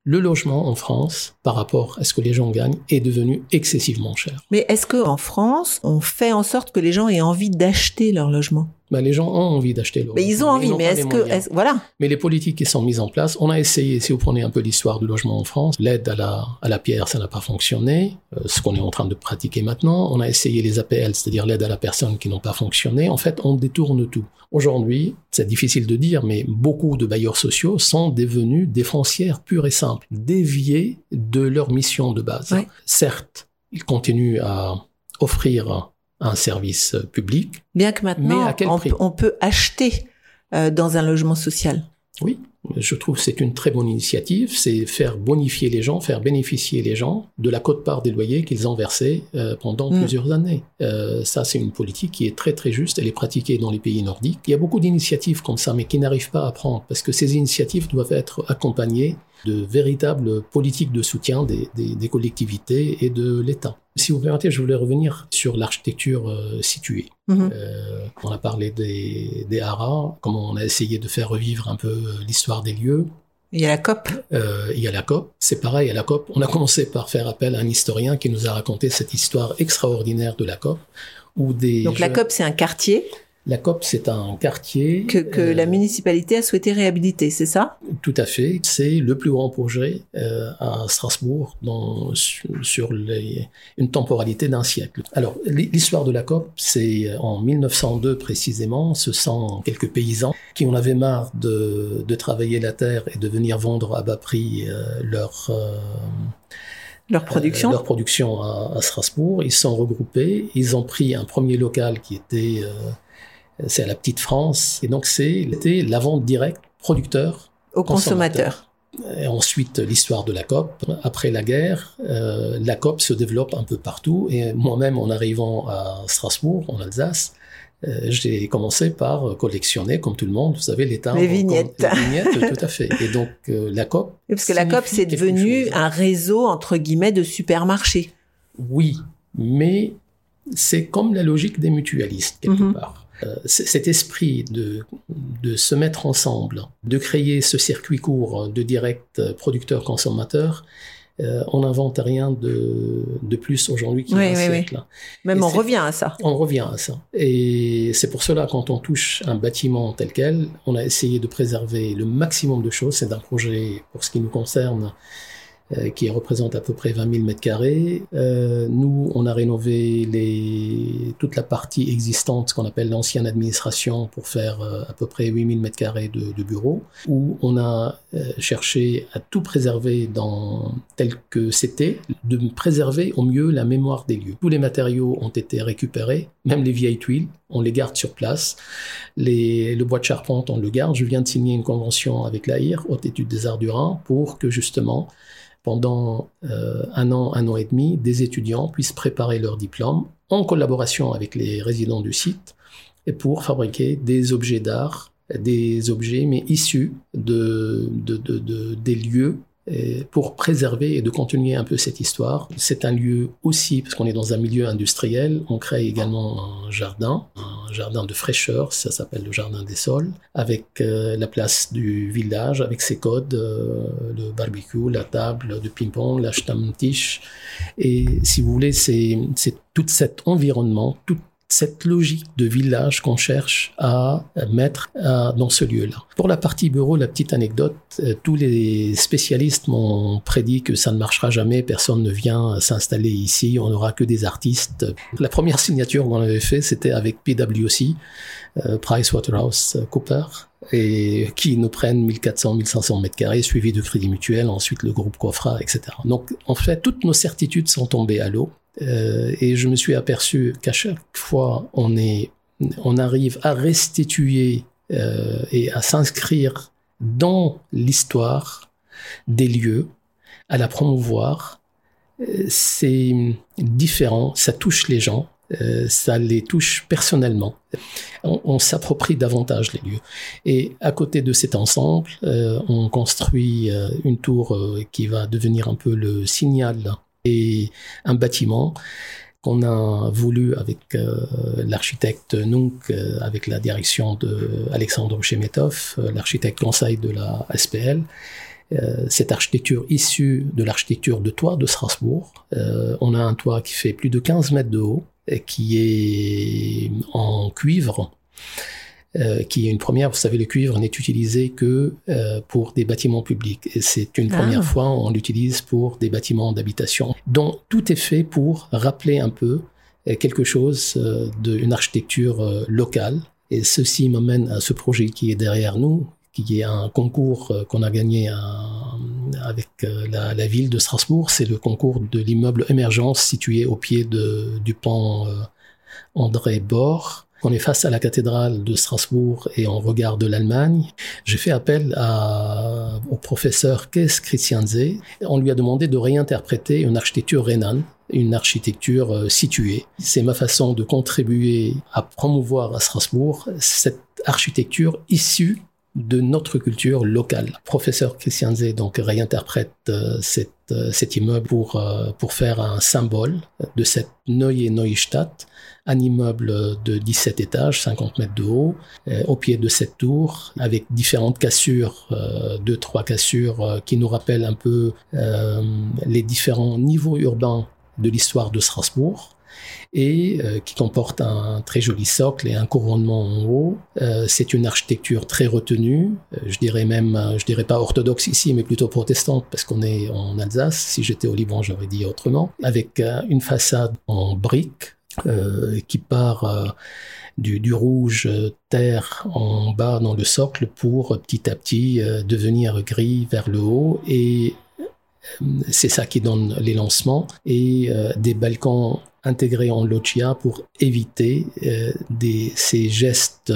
Le logement en France, par rapport à ce que les gens gagnent, est devenu excessivement cher. Mais est-ce qu'en France, on fait en sorte que les gens aient envie d'acheter leur logement? Ben, les gens ont envie d'acheter le Mais ils ont envie, mais est-ce que... voilà. Mais les politiques qui sont mises en place, on a essayé, si vous prenez un peu l'histoire du logement en France, l'aide à la, à la pierre, ça n'a pas fonctionné, euh, ce qu'on est en train de pratiquer maintenant. On a essayé les APL, c'est-à-dire l'aide à la personne qui n'ont pas fonctionné. En fait, on détourne tout. Aujourd'hui, c'est difficile de dire, mais beaucoup de bailleurs sociaux sont devenus des foncières pures et simples, déviés de leur mission de base. Ouais. Certes, ils continuent à offrir un service public, Bien que maintenant, Mais à quel on, prix peut- on peut acheter euh, dans un logement social. Oui, je trouve que c'est une très bonne initiative, c'est faire bonifier les gens, faire bénéficier les gens de la cote-part des loyers qu'ils ont versés euh, pendant Mm. plusieurs années. Euh, ça, c'est une politique qui est très très juste, elle est pratiquée dans les pays nordiques. Il y a beaucoup d'initiatives comme ça, mais qui n'arrivent pas à prendre, parce que ces initiatives doivent être accompagnées de véritables politiques de soutien des, des- des collectivités et de l'État. Si vous permettez, je voulais revenir sur l'architecture euh, située. Mhm. Euh, on a parlé des, des haras, comment on a essayé de faire revivre un peu euh, l'histoire des lieux. Il y a la COP. Euh, il y a la COP, c'est pareil à la COP. On a commencé par faire appel à un historien qui nous a raconté cette histoire extraordinaire de la COP. Où des Donc la COP, c'est un quartier La COP, c'est un quartier. que, que euh, la municipalité a souhaité réhabiliter, c'est ça? Tout à fait. C'est le plus grand projet euh, à Strasbourg dans, sur, les- une temporalité d'un siècle. Alors, l'hi- l'histoire de la COP, c'est euh, en 1902 précisément. Ce sont quelques paysans qui en avaient marre de, de travailler la terre et de venir vendre à bas prix euh, leur, Leur production euh, leur production à, à Strasbourg. Ils se sont regroupés. Ils ont pris un premier local qui était, euh, c'est à la Petite France. Et donc, c'était la vente directe producteur aux consommateurs. et ensuite, l'histoire de la COP. Après la guerre, euh, la COP se développe un peu partout. Et moi-même, en arrivant à Strasbourg, en Alsace, euh, j'ai commencé par collectionner, comme tout le monde, vous savez, les timbres. Les vignettes. comme- Les vignettes, tout à fait. Et donc, euh, la COP. Parce que la COP, c'est devenu un réseau, entre guillemets, de supermarchés. Oui, mais c'est comme la logique des mutualistes, quelque Mhm. part. Euh, cet esprit de, de se mettre ensemble, de créer ce circuit court de direct producteur-consommateur, Euh, on n'invente rien de, de plus aujourd'hui qu'il y a Oui, un oui, oui. siècle. Même Et on revient à ça. On revient à ça. Et c'est pour cela, quand on touche un bâtiment tel quel, on a essayé de préserver le maximum de choses. C'est un projet, pour ce qui nous concerne, euh, qui représente à peu près 20 000 mètres carrés. Euh, nous, on a rénové toute la partie existante, qu'on appelle l'ancienne administration, pour faire euh, à peu près 8 000 mètres carrés de, bureaux, où on a euh, cherché à tout préserver tel que c'était, de préserver au mieux la mémoire des lieux. Tous les matériaux ont été récupérés, même les vieilles tuiles, on les garde sur place. Le bois de charpente, on le garde. Je viens de signer une convention avec l'AIR, Haute Étude des Arts du Rhin, pour que justement, pendant euh, un an, un an et demi, des étudiants puissent préparer leur diplôme en collaboration avec les résidents du site et pour fabriquer des objets d'art, des objets mais issus de, de, de, de- des lieux pour préserver et de continuer un peu cette histoire. C'est un lieu aussi, parce qu'on est dans un milieu industriel, on crée également un jardin, un jardin de fraîcheur, ça s'appelle le jardin des sols, avec euh, la place du village, avec ses codes, euh, le barbecue, la table de ping-pong, la Stammtisch. Et si vous voulez, c'est tout cet environnement, toute cette logique de village qu'on cherche à mettre à- dans ce lieu-là. Pour la partie bureau, la petite anecdote, euh, tous les spécialistes m'ont prédit que ça ne marchera jamais, personne ne vient s'installer ici, on n'aura que des artistes. La première signature qu'on avait fait, c'était avec PwC, euh, PricewaterhouseCoopers, et qui nous prennent 1400, 1500 mètres carrés, suivi de Crédit Mutuel, ensuite le groupe Coffra, etc. Donc, en fait, toutes nos certitudes sont tombées à l'eau. Euh, et je me suis aperçu qu'à chaque fois on est, on arrive à restituer euh, et à s'inscrire dans l'histoire des lieux, à la promouvoir. Euh, C'est différent, ça touche les gens, ça les touche personnellement. On, s'approprie davantage les lieux. Et à côté de cet ensemble, on construit une tour qui va devenir un peu le signal et un bâtiment qu'on a voulu avec euh, l'architecte Nunk, euh, avec la direction de Alexandre Chemetov, euh, l'architecte conseil de la SPL. Cette architecture issue de l'architecture de toit de Strasbourg. On a un toit qui fait plus de 15 mètres de haut, et qui est en cuivre, euh, qui est une première. Vous savez, le cuivre n'est utilisé que euh, pour des bâtiments publics. Et c'est une Ah. première fois, on l'utilise pour des bâtiments d'habitation. Donc, tout est fait pour rappeler un peu euh, quelque chose euh, d'une architecture locale. Et ceci m'amène à ce projet qui est derrière nous, qui est un concours qu'on a gagné à- avec la, la ville de Strasbourg. C'est le concours de l'immeuble Émergence situé au pied de, du pont André Bord. On est face à la cathédrale de Strasbourg et on regarde l'Allemagne. J'ai fait appel au professeur Kees Christianse. On lui a demandé de réinterpréter une architecture rhénane, une architecture euh, située. C'est ma façon de contribuer à promouvoir à Strasbourg cette architecture issue de notre culture locale. Professeur Christianse donc réinterprète euh, euh, cet immeuble pour, pour faire un symbole de cette Neue Neustadt, un immeuble de 17 étages, 50 mètres de haut, euh, au pied de cette tour, avec différentes cassures, euh, deux, trois cassures euh, qui nous rappellent un peu euh, les différents niveaux urbains de l'histoire de Strasbourg et qui comporte un très joli socle et un couronnement en haut. C'est une architecture très retenue, je dirais même, je dirais pas orthodoxe ici, mais plutôt protestante parce qu'on est en Alsace. Si j'étais au Liban, j'aurais dit autrement. Avec une façade en briques euh, qui part euh, du, rouge euh, terre en bas dans le socle pour petit à petit devenir gris vers le haut. Et c'est ça qui donne les lancements. Et des balcons intégrés en loggia pour éviter ces gestes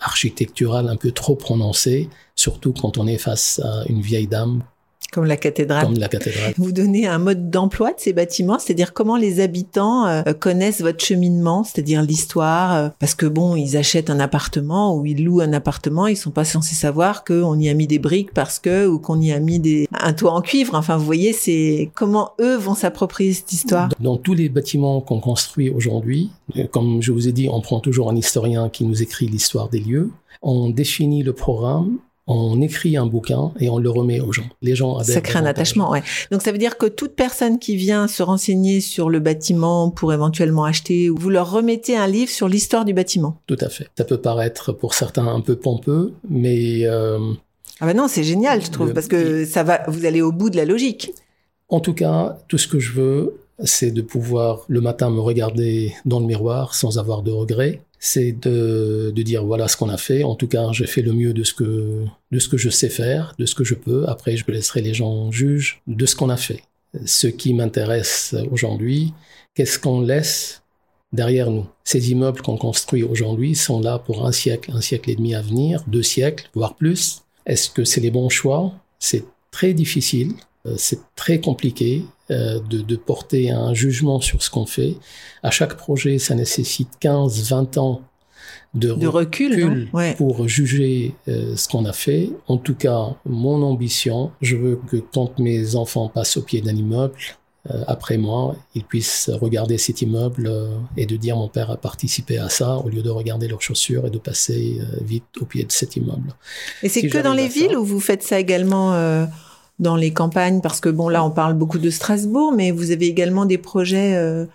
architecturaux un peu trop prononcés, surtout quand on est face à une vieille dame Comme la cathédrale. comme la cathédrale. Vous donnez un mode d'emploi de ces bâtiments, c'est-à-dire comment les habitants euh, connaissent votre cheminement, c'est-à-dire l'histoire, euh, parce que bon, ils achètent un appartement ou ils louent un appartement, ils sont pas censés savoir qu'on y a mis des briques parce que ou qu'on y a mis des un toit en cuivre. Enfin, vous voyez, c'est comment eux vont s'approprier cette histoire. Dans tous les bâtiments qu'on construit aujourd'hui, euh, comme je vous ai dit, on prend toujours un historien qui nous écrit l'histoire des lieux. On définit le programme on écrit un bouquin et on le remet aux gens. Les gens Ça crée un attachement, ouais. Donc ça veut dire que toute personne qui vient se renseigner sur le bâtiment pour éventuellement acheter, vous leur remettez un livre sur l'histoire du bâtiment. Tout à fait. Ça peut paraître pour certains un peu pompeux, mais euh, ah ben non, c'est génial, je trouve, parce que ça va, vous allez au bout de la logique. En tout cas, tout ce que je veux, c'est de pouvoir le matin me regarder dans le miroir sans avoir de regrets c'est de, de, dire voilà ce qu'on a fait. En tout cas, j'ai fait le mieux de ce que de ce que je sais faire, de ce que je peux. Après, je laisserai les gens juger de ce qu'on a fait. Ce qui m'intéresse aujourd'hui, qu'est-ce qu'on laisse derrière nous? Ces immeubles qu'on construit aujourd'hui sont là pour un siècle, un siècle et demi à venir, deux siècles, voire plus. Est-ce que c'est les bons choix? C'est très difficile, c'est très compliqué. Euh, de, de, porter un jugement sur ce qu'on fait. À chaque projet, ça nécessite 15, 20 ans de, recul, pour juger euh, ce qu'on a fait. En tout cas, mon ambition, je veux que quand mes enfants passent au pied d'un immeuble, euh, après moi, ils puissent regarder cet immeuble et de dire mon père a participé à ça, au lieu de regarder leurs chaussures et de passer vite au pied de cet immeuble. Et c'est que dans les villes où vous faites ça également dans les campagnes Parce que bon, là, on parle beaucoup de Strasbourg, mais vous avez également des projets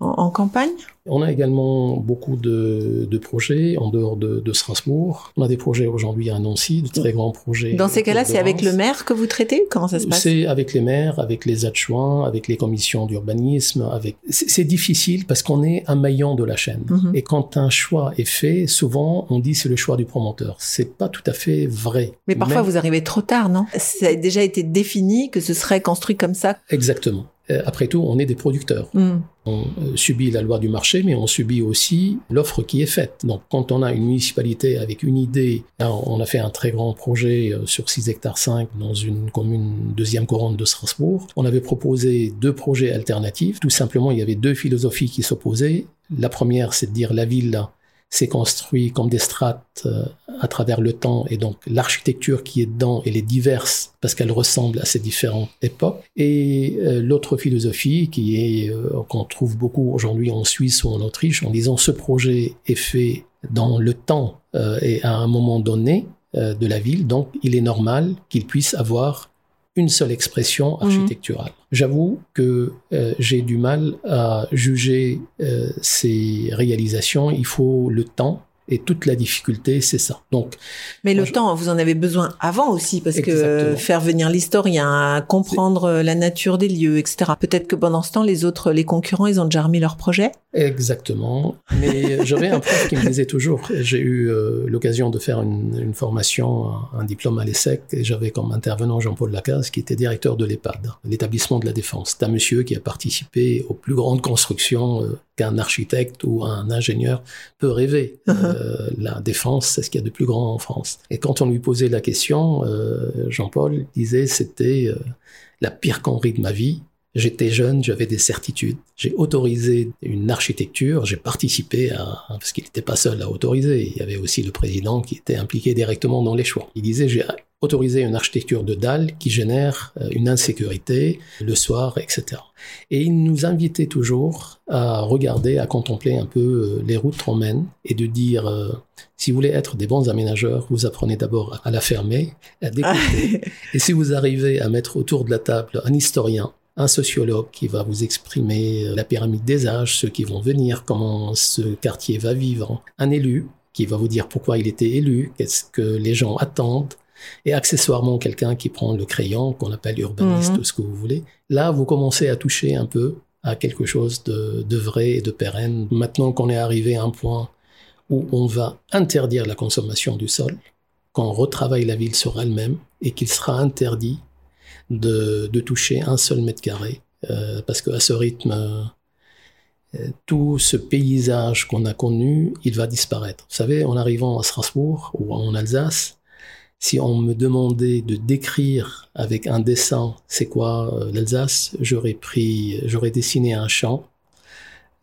en, campagne? On a également beaucoup de, projets en dehors de, Strasbourg. On a des projets aujourd'hui à Nancy, de très grands projets. Dans ces cas-là, c'est avec le maire que vous traitez? Comment ça se passe? C'est avec les maires, avec les adjoints, avec les commissions d'urbanisme. Avec... C'est difficile parce qu'on est un maillon de la chaîne. Mhm. Et quand un choix est fait, souvent on dit c'est le choix du promoteur. C'est pas tout à fait vrai. Mais parfois vous arrivez trop tard, non? Ça a déjà été défini que ce serait construit comme ça? Exactement. Euh, après tout, on est des producteurs. Mm. On euh, subit la loi du marché, mais on subit aussi l'offre qui est faite. Donc, quand on a une municipalité avec une idée, on a fait un très grand projet euh, sur 6 hectares 5 dans une commune deuxième couronne de Strasbourg. On avait proposé deux projets alternatifs. Tout simplement, il y avait deux philosophies qui s'opposaient. La première, c'est de dire la ville c'est construit comme des strates euh, à travers le temps et donc l'architecture qui est dedans elle est diverse parce qu'elle ressemble à ces différentes époques. Et euh, l'autre philosophie qui est euh, qu'on trouve beaucoup aujourd'hui en Suisse ou en Autriche en disant ce projet est fait dans le temps et à un moment donné de la ville donc il est normal qu'il puisse avoir une seule expression mhm. architecturale. J'avoue que euh, j'ai du mal à juger euh, ces réalisations. Il faut le temps et toute la difficulté, c'est ça. Donc, mais le temps, vous en avez besoin avant aussi, parce que faire venir l'historien, comprendre la nature des lieux, etc. Peut-être que pendant ce temps, les autres, les concurrents, ils ont déjà remis leur projet? Exactement. Mais j'avais un prof qui me disait toujours, j'ai eu euh, l'occasion de faire une, une, formation, un, diplôme à l'ESSEC, et j'avais comme intervenant Jean-Paul Lacaze, qui était directeur de l'EHPAD, l'établissement de la défense. C'est un monsieur qui a participé aux plus grandes constructions euh, qu'un architecte ou un ingénieur peut rêver. Euh, la défense, c'est ce qu'il y a de plus grand en France. Et quand on lui posait la question, euh, Jean-Paul disait c'était euh, la pire connerie de ma vie. J'étais jeune, j'avais des certitudes. J'ai autorisé une architecture, j'ai participé à, parce qu'il n'était pas seul à autoriser. Il y avait aussi le président qui était impliqué directement dans les choix. Il disait, j'ai autorisé une architecture de dalles qui génère euh, une insécurité le soir, etc. Et il nous invitait toujours à regarder, à contempler un peu euh, les routes romaines et de dire, euh, si vous voulez être des bons aménageurs, vous apprenez d'abord à la fermer, à découper. et si vous arrivez à mettre autour de la table un historien, un sociologue qui va vous exprimer la pyramide des âges, ceux qui vont venir, comment ce quartier va vivre, un élu qui va vous dire pourquoi il était élu, qu'est-ce que les gens attendent, et accessoirement quelqu'un qui prend le crayon, qu'on appelle urbaniste, mhm. ce que vous voulez. Là, vous commencez à toucher un peu à quelque chose de, de vrai et de pérenne. Maintenant qu'on est arrivé à un point où on va interdire la consommation du sol, qu'on retravaille la ville sur elle-même et qu'il sera interdit de, de, toucher un seul mètre carré, euh, parce qu'à ce rythme, euh, tout ce paysage qu'on a connu, il va disparaître. Vous savez, en arrivant à Strasbourg ou en Alsace, si on me demandait de décrire avec un dessin c'est quoi euh, l'Alsace, j'aurais pris, j'aurais dessiné un champ,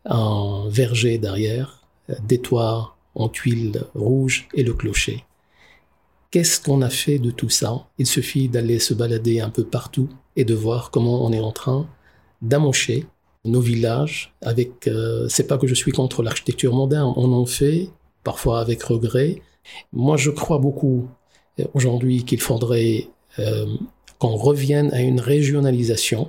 un verger derrière, euh, des toits en tuiles rouges et le clocher. Qu'est-ce qu'on a fait de tout ça? Il suffit d'aller se balader un peu partout et de voir comment on est en train d'amocher nos villages avec euh, c'est pas que je suis contre l'architecture moderne, on en fait parfois avec regret. Moi je crois beaucoup aujourd'hui qu'il faudrait euh, qu'on revienne à une régionalisation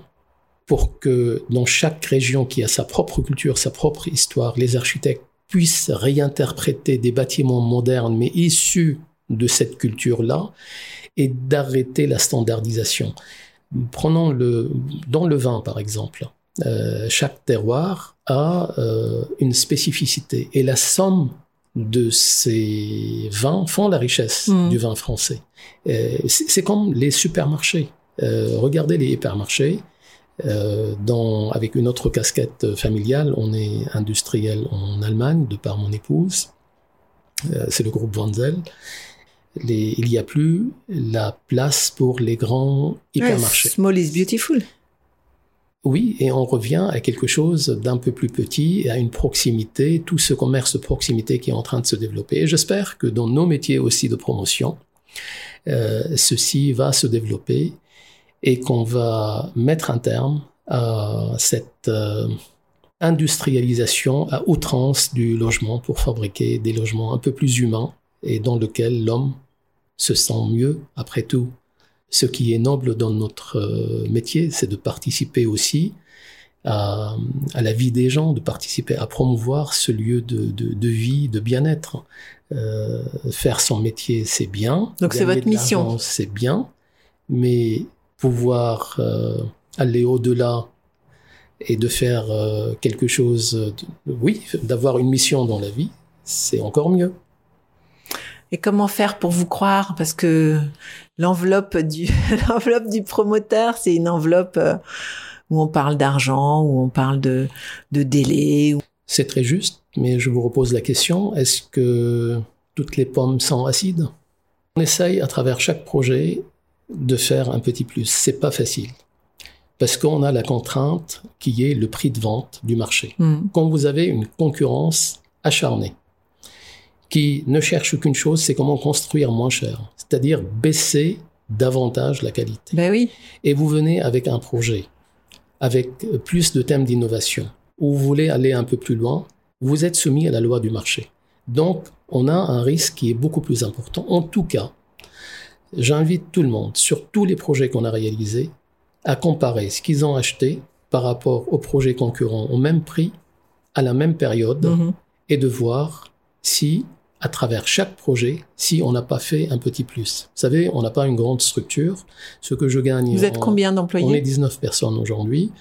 pour que dans chaque région qui a sa propre culture, sa propre histoire, les architectes puissent réinterpréter des bâtiments modernes mais issus de cette culture-là et d'arrêter la standardisation. Prenons le, dans le vin par exemple. Euh, chaque terroir a euh, une spécificité et la somme de ces vins font la richesse Mm. du vin français. Euh, c'est c'est comme les supermarchés. Euh, regardez les hypermarchés. Euh, dans, avec une autre casquette familiale, on est industriel en Allemagne, de par mon épouse. Euh, c'est le groupe Wanzel. Les- il n'y a plus la place pour les grands hypermarchés. Small is beautiful. Oui, et on revient à quelque chose d'un peu plus petit, et à une proximité, tout ce commerce de proximité qui est en train de se développer. Et j'espère que dans nos métiers aussi de promotion, euh, ceci va se développer et qu'on va mettre un terme à cette euh, industrialisation à outrance du logement pour fabriquer des logements un peu plus humains et dans lequel l'homme se sent mieux après tout ce qui est noble dans notre euh, métier, c'est de participer aussi à, à la vie des gens, de participer à promouvoir ce lieu de, de, de vie, de bien-être. Euh, faire son métier, c'est bien. Donc c'est votre mission. C'est bien, mais pouvoir euh, aller au-delà et de faire euh, quelque chose, de- oui, d'avoir une mission dans la vie, c'est encore mieux. Et comment faire pour vous croire? Parce que l'enveloppe du l'enveloppe du promoteur, c'est une enveloppe euh, où on parle d'argent, où on parle de de délai. C'est très juste, mais je vous repose la question, est-ce que toutes les pommes sont acides? On essaye à travers chaque projet de faire un petit plus. C'est pas facile. Parce qu'on a la contrainte qui est le prix de vente du marché. Hmm. Quand vous avez une concurrence acharnée, qui ne cherche qu'une chose, c'est comment construire moins cher, c'est-à-dire baisser davantage la qualité Ben oui. et vous venez avec un projet, avec plus de thèmes d'innovation, où vous voulez aller un peu plus loin, vous êtes soumis à la loi du marché. Donc, on a un risque qui est beaucoup plus important. En tout cas, j'invite tout le monde, sur tous les projets qu'on a réalisés, à comparer ce qu'ils ont acheté par rapport aux projets concurrents au même prix, à la même période, Mhm. et de voir si, à travers chaque projet, si on n'a pas fait un petit plus. Vous savez, on n'a pas une grande structure. Ce que je gagne. Vous êtes en- combien On est d'employés 19 personnes aujourd'hui.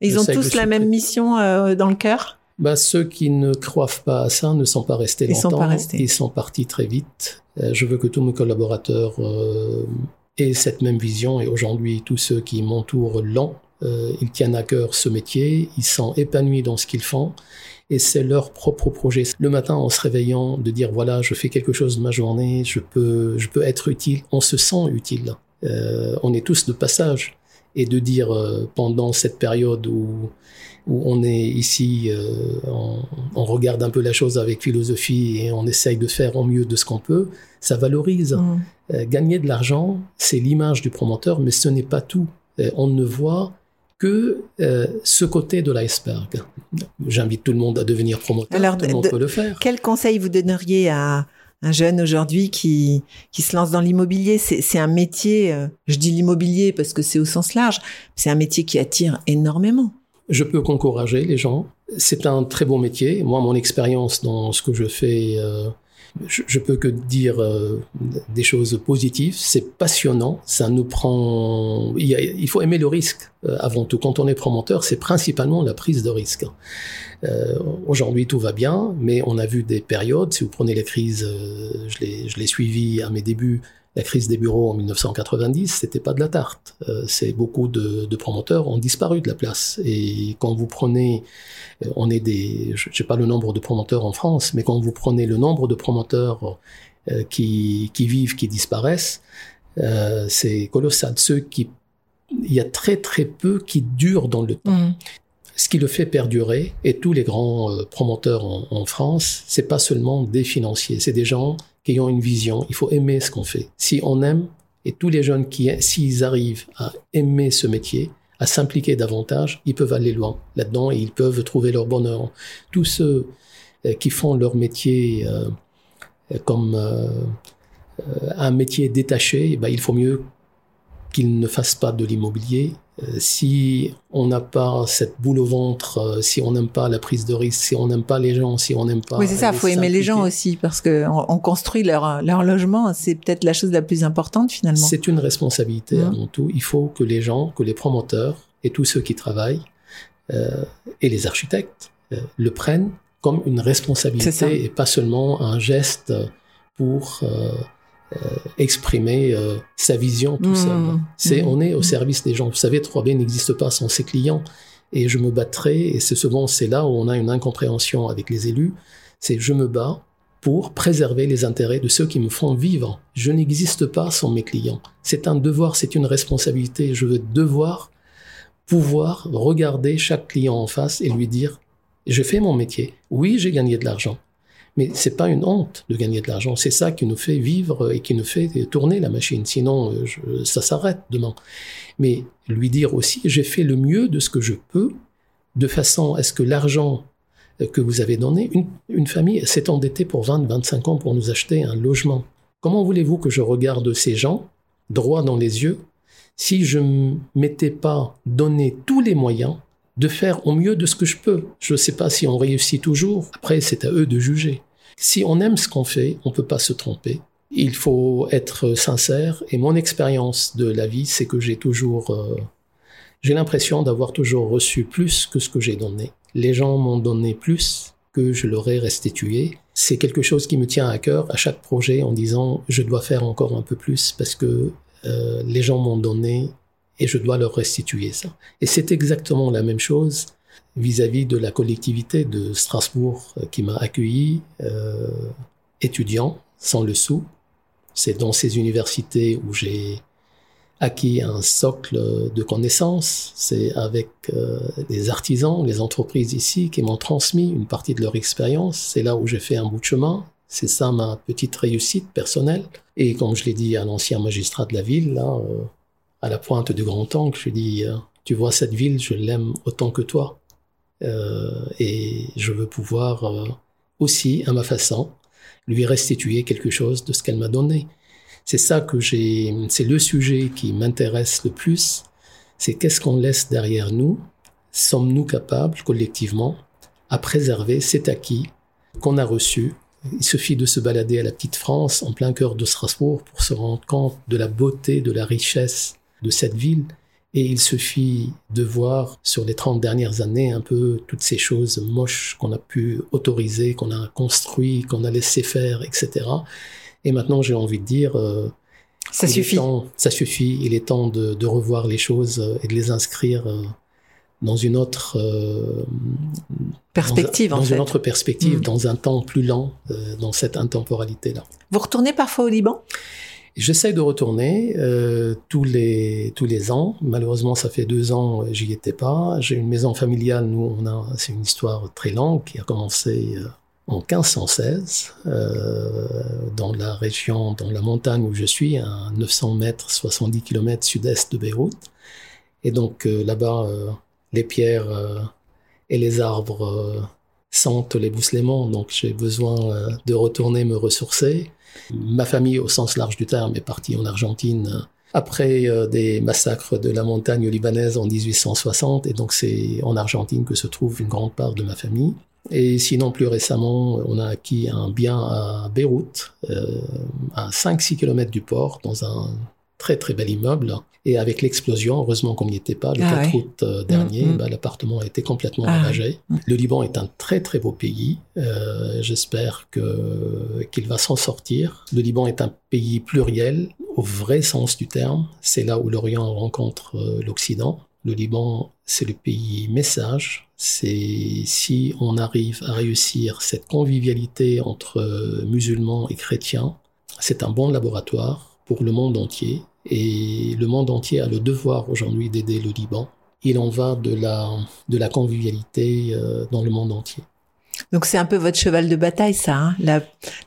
Ils ont tous la même mission euh, dans le cœur? Bah, ceux qui ne croient pas à ça ne sont pas restés Ils sont longtemps. pas restés. Ils sont partis très vite. Euh, je veux que tous mes collaborateurs euh, aient cette même vision et aujourd'hui, tous ceux qui m'entourent l'ont. Ils tiennent à cœur ce métier, ils sont épanouis dans ce qu'ils font et c'est leur propre projet. Le matin, en se réveillant, de dire voilà, je fais quelque chose de ma journée, je peux, je peux être utile. On se sent utile. Euh, on est tous de passage et de dire euh, pendant cette période où où on est ici, euh, on, on regarde un peu la chose avec philosophie et on essaye de faire au mieux de ce qu'on peut, ça valorise. Euh, gagner de l'argent, c'est l'image du promoteur, mais ce n'est pas tout. On ne voit que euh, ce côté de l'iceberg. J'invite tout le monde à devenir promoteur, Alors, tout le monde de- peut le faire. Quel conseil vous donneriez à un jeune aujourd'hui qui, qui se lance dans l'immobilier? C'est un métier, euh, je dis l'immobilier parce que c'est au sens large, c'est un métier qui attire énormément. Je peux qu'encourager les gens. C'est un très beau métier. Moi, mon expérience dans ce que je fais, euh, je, je peux que dire euh, des choses positives. C'est passionnant. Ça nous prend. Il, a- il faut aimer le risque euh, avant tout. Quand on est promoteur, c'est principalement la prise de risque. Euh, Aujourd'hui, tout va bien, mais on a vu des périodes. Si vous prenez les crises, euh, je l'ai je l'ai suivi à mes débuts. La crise des bureaux en 1990, c'était pas de la tarte. Euh, c'est beaucoup de, de promoteurs ont disparu de la place. Et quand vous prenez, euh, on est des, je sais pas le nombre de promoteurs en France, mais quand vous prenez le nombre de promoteurs euh, qui, qui vivent, qui disparaissent, euh, c'est colossal. Ceux qui, il y a très très peu qui durent dans le temps Mhm. ce qui le fait perdurer, et tous les grands promoteurs en, en France, c'est pas seulement des financiers, c'est des gens qui une vision. Il faut aimer ce qu'on fait. Si on aime, et tous les jeunes qui, s'ils arrivent à aimer ce métier, à s'impliquer davantage, ils peuvent aller loin là-dedans et ils peuvent trouver leur bonheur. Tous ceux euh, qui font leur métier euh, euh, comme un métier détaché, eh ben, il faut mieux qu'il ne fasse pas de l'immobilier. Euh, si on n'a pas cette boule au ventre, euh, si on n'aime pas la prise de risque, si on n'aime pas les gens, si on n'aime pas... Oui, c'est ça, il faut aimer les gens aussi, parce qu'on on construit leur, leur logement, c'est peut-être la chose la plus importante finalement. C'est une responsabilité mmh. avant tout. Il faut que les gens, que les promoteurs et tous ceux qui travaillent, euh, et les architectes, euh, le prennent comme une responsabilité et pas seulement un geste pour... Euh, exprimer euh, sa vision tout seul. Mmh. C'est, mmh. on est au service des gens. Vous savez, 3B n'existe pas sans ses clients. Et je me battrai, et c'est souvent c'est là où on a une incompréhension avec les élus, c'est je me bats pour préserver les intérêts de ceux qui me font vivre. Je n'existe pas sans mes clients. C'est un devoir, c'est une responsabilité. Je veux devoir pouvoir regarder chaque client en face et lui dire, je fais mon métier. Oui, j'ai gagné de l'argent. Mais c'est pas une honte de gagner de l'argent. C'est ça qui nous fait vivre et qui nous fait tourner la machine. Sinon, euh, ça s'arrête demain. Mais lui dire aussi, j'ai fait le mieux de ce que je peux, de façon à ce que l'argent euh, que vous avez donné, une, famille s'est endettée pour 20, 25 ans pour nous acheter un logement. Comment voulez-vous que je regarde ces gens droit dans les yeux si je ne m'étais pas donné tous les moyens de faire au mieux de ce que je peux. Je ne sais pas si on réussit toujours. Après, c'est à eux de juger. Si on aime ce qu'on fait, on ne peut pas se tromper. Il faut être sincère. Et mon expérience de la vie, c'est que j'ai toujours, euh, j'ai l'impression d'avoir toujours reçu plus que ce que j'ai donné. Les gens m'ont donné plus que je leur ai restitué. C'est quelque chose qui me tient à cœur à chaque projet en disant je dois faire encore un peu plus parce que euh, les gens m'ont donné et je dois leur restituer ça. Et c'est exactement la même chose vis-à-vis de la collectivité de Strasbourg euh, qui m'a accueilli euh, étudiant sans le sou. C'est dans ces universités où j'ai acquis un socle de connaissances. C'est avec euh, les artisans, les entreprises ici qui m'ont transmis une partie de leur expérience. C'est là où j'ai fait un bout de chemin. C'est ça ma petite réussite personnelle. Et comme je l'ai dit à l'ancien magistrat de la ville, là, euh, à la pointe du Grand Angle, je dis, euh, tu vois cette ville, je l'aime autant que toi. Euh, et je veux pouvoir euh, aussi, à ma façon, lui restituer quelque chose de ce qu'elle m'a donné. C'est ça que j'ai, c'est le sujet qui m'intéresse le plus. C'est qu'est-ce qu'on laisse derrière nous? Sommes-nous capables, collectivement, à préserver cet acquis qu'on a reçu? Il suffit de se balader à la petite France, en plein cœur de Strasbourg, pour se rendre compte de la beauté, de la richesse de cette ville. Et il suffit de voir sur les 30 dernières années un peu toutes ces choses moches qu'on a pu autoriser, qu'on a construit, qu'on a laissé faire, etc. Et maintenant, j'ai envie de dire, euh, ça suffit. ça suffit. Il est temps de, de, revoir les choses et de les inscrire euh, dans une autre euh, perspective, dans, en dans fait. une autre perspective, mmh. dans un temps plus lent, euh, dans cette intemporalité-là. Vous retournez parfois au Liban? J'essaie de retourner euh, tous les tous les ans. Malheureusement, ça fait deux ans, j'y étais pas. J'ai une maison familiale. Nous, c'est une histoire très longue qui a commencé euh, en 1516 euh, dans la région, dans la montagne où je suis, à 900 mètres, 70 km sud-est de Beyrouth. Et donc euh, là-bas, euh, les pierres euh, et les arbres sentent les bousselements. Donc j'ai besoin de retourner me ressourcer. Ma famille, au sens large du terme, est partie en Argentine après euh, des massacres de la montagne libanaise en 1860, et donc c'est en Argentine que se trouve une grande part de ma famille. Et sinon, plus récemment, on a acquis un bien à Beyrouth, euh, à 5-6 km du port, dans un très très bel immeuble. Et avec l'explosion, heureusement qu'on n'y était pas, le Ah 4 ouais. août euh, dernier, Mm, mm. bah, l'appartement a été complètement Ah ravagé. ouais. Le Liban est un très très beau pays. Euh, J'espère que qu'il va s'en sortir. Le Liban est un pays pluriel au vrai sens du terme. C'est là où l'Orient rencontre euh, l'Occident. Le Liban, c'est le pays message. C'est si on arrive à réussir cette convivialité entre musulmans et chrétiens, c'est un bon laboratoire pour le monde entier. Et le monde entier a le devoir aujourd'hui d'aider le Liban. Il en va de la, de la convivialité euh, dans le monde entier. Donc c'est un peu votre cheval de bataille, ça, hein la,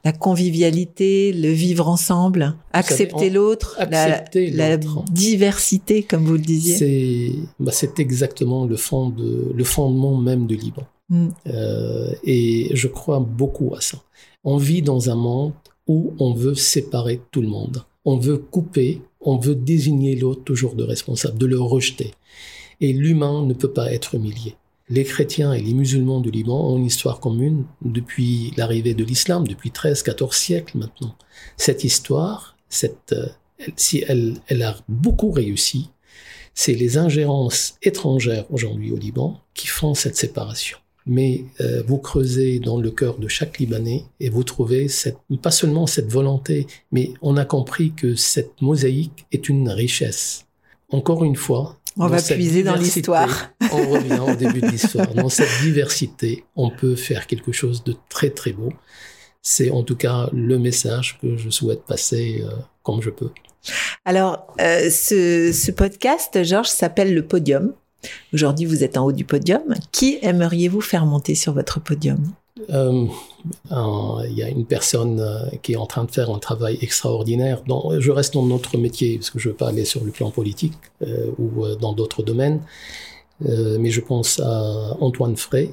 la convivialité, le vivre ensemble, accepter l'autre, la, diversité, comme vous le disiez. C'est bah, c'est exactement le, fond de, le fondement même du Liban. Mm. Euh, et je crois beaucoup à ça. On vit dans un monde où on veut séparer tout le monde. On veut couper, on veut désigner l'autre toujours de responsable, de le rejeter. Et l'humain ne peut pas être humilié. Les chrétiens et les musulmans du Liban ont une histoire commune depuis l'arrivée de l'islam, depuis 13, 14 siècles maintenant. Cette histoire, cette, euh, si elle, elle a beaucoup réussi, c'est les ingérences étrangères aujourd'hui au Liban qui font cette séparation. Mais euh, vous creusez dans le cœur de chaque Libanais et vous trouvez cette, pas seulement cette volonté, mais on a compris que cette mosaïque est une richesse. Encore une fois, on va puiser dans l'histoire. on revient au début de l'histoire. Dans cette diversité, on peut faire quelque chose de très très beau. C'est en tout cas le message que je souhaite passer euh, comme je peux. Alors, euh, ce, ce, podcast, Georges, s'appelle le podium. Aujourd'hui, vous êtes en haut du podium. Qui aimeriez-vous faire monter sur votre podium? Euh, il y a une personne euh, qui est en train de faire un travail extraordinaire. Dans, je reste dans notre métier parce que je ne veux pas aller sur le plan politique euh, ou dans d'autres domaines. Mais je pense à Antoine Frey,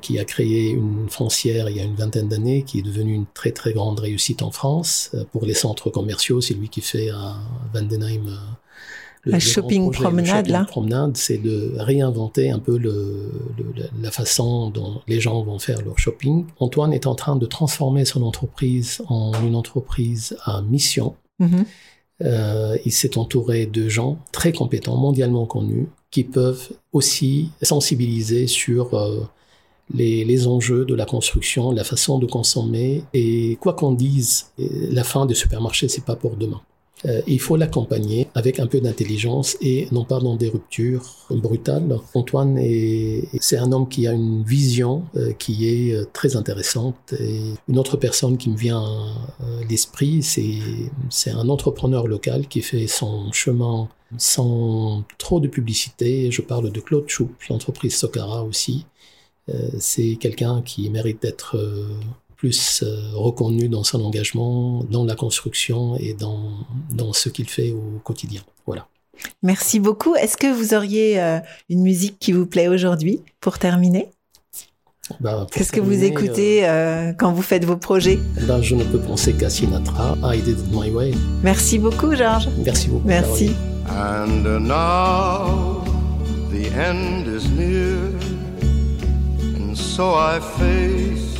qui a créé une foncière il y a une vingtaine d'années, qui est devenue une très très grande réussite en France. pour les centres commerciaux, c'est lui qui fait à Vandenheim le, shopping promenade là. Promenade, c'est de réinventer un peu le, la façon dont les gens vont faire leur shopping. Antoine est en train de transformer son entreprise en une entreprise à mission. Mm-hmm. Euh, il s'est entouré de gens très compétents, mondialement connus, qui peuvent aussi sensibiliser sur euh, les, les, enjeux de la construction, la façon de consommer. Et quoi qu'on dise, la fin des supermarchés, c'est pas pour demain. Euh, il faut l'accompagner avec un peu d'intelligence et non pas dans des ruptures brutales. Antoine est, c'est un homme qui a une vision euh, qui est euh, très intéressante. Et une autre personne qui me vient à l'esprit, c'est, c'est un entrepreneur local qui fait son chemin sans trop de publicité. Je parle de Claude Choup, l'entreprise Socara aussi. c'est quelqu'un qui mérite d'être plus euh, reconnu dans son engagement, dans la construction et dans, dans ce qu'il fait au quotidien. Voilà. Merci beaucoup. Est-ce que vous auriez euh, une musique qui vous plaît aujourd'hui pour terminer? Ben, Qu'est-ce que vous écoutez euh, quand vous faites vos projets? ben, Je ne peux penser qu'à Sinatra, I Did It My Way. Merci beaucoup, Georges. Merci beaucoup. Merci. And now the end is near, and so I face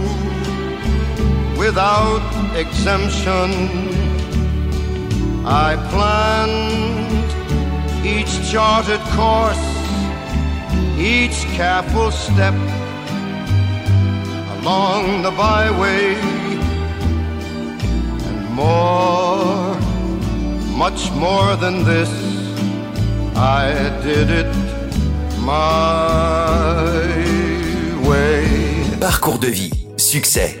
without exemption. I planned each charted course, each careful step along the byway, and more, much more than this, I did it my way. Parcours de vie Succès,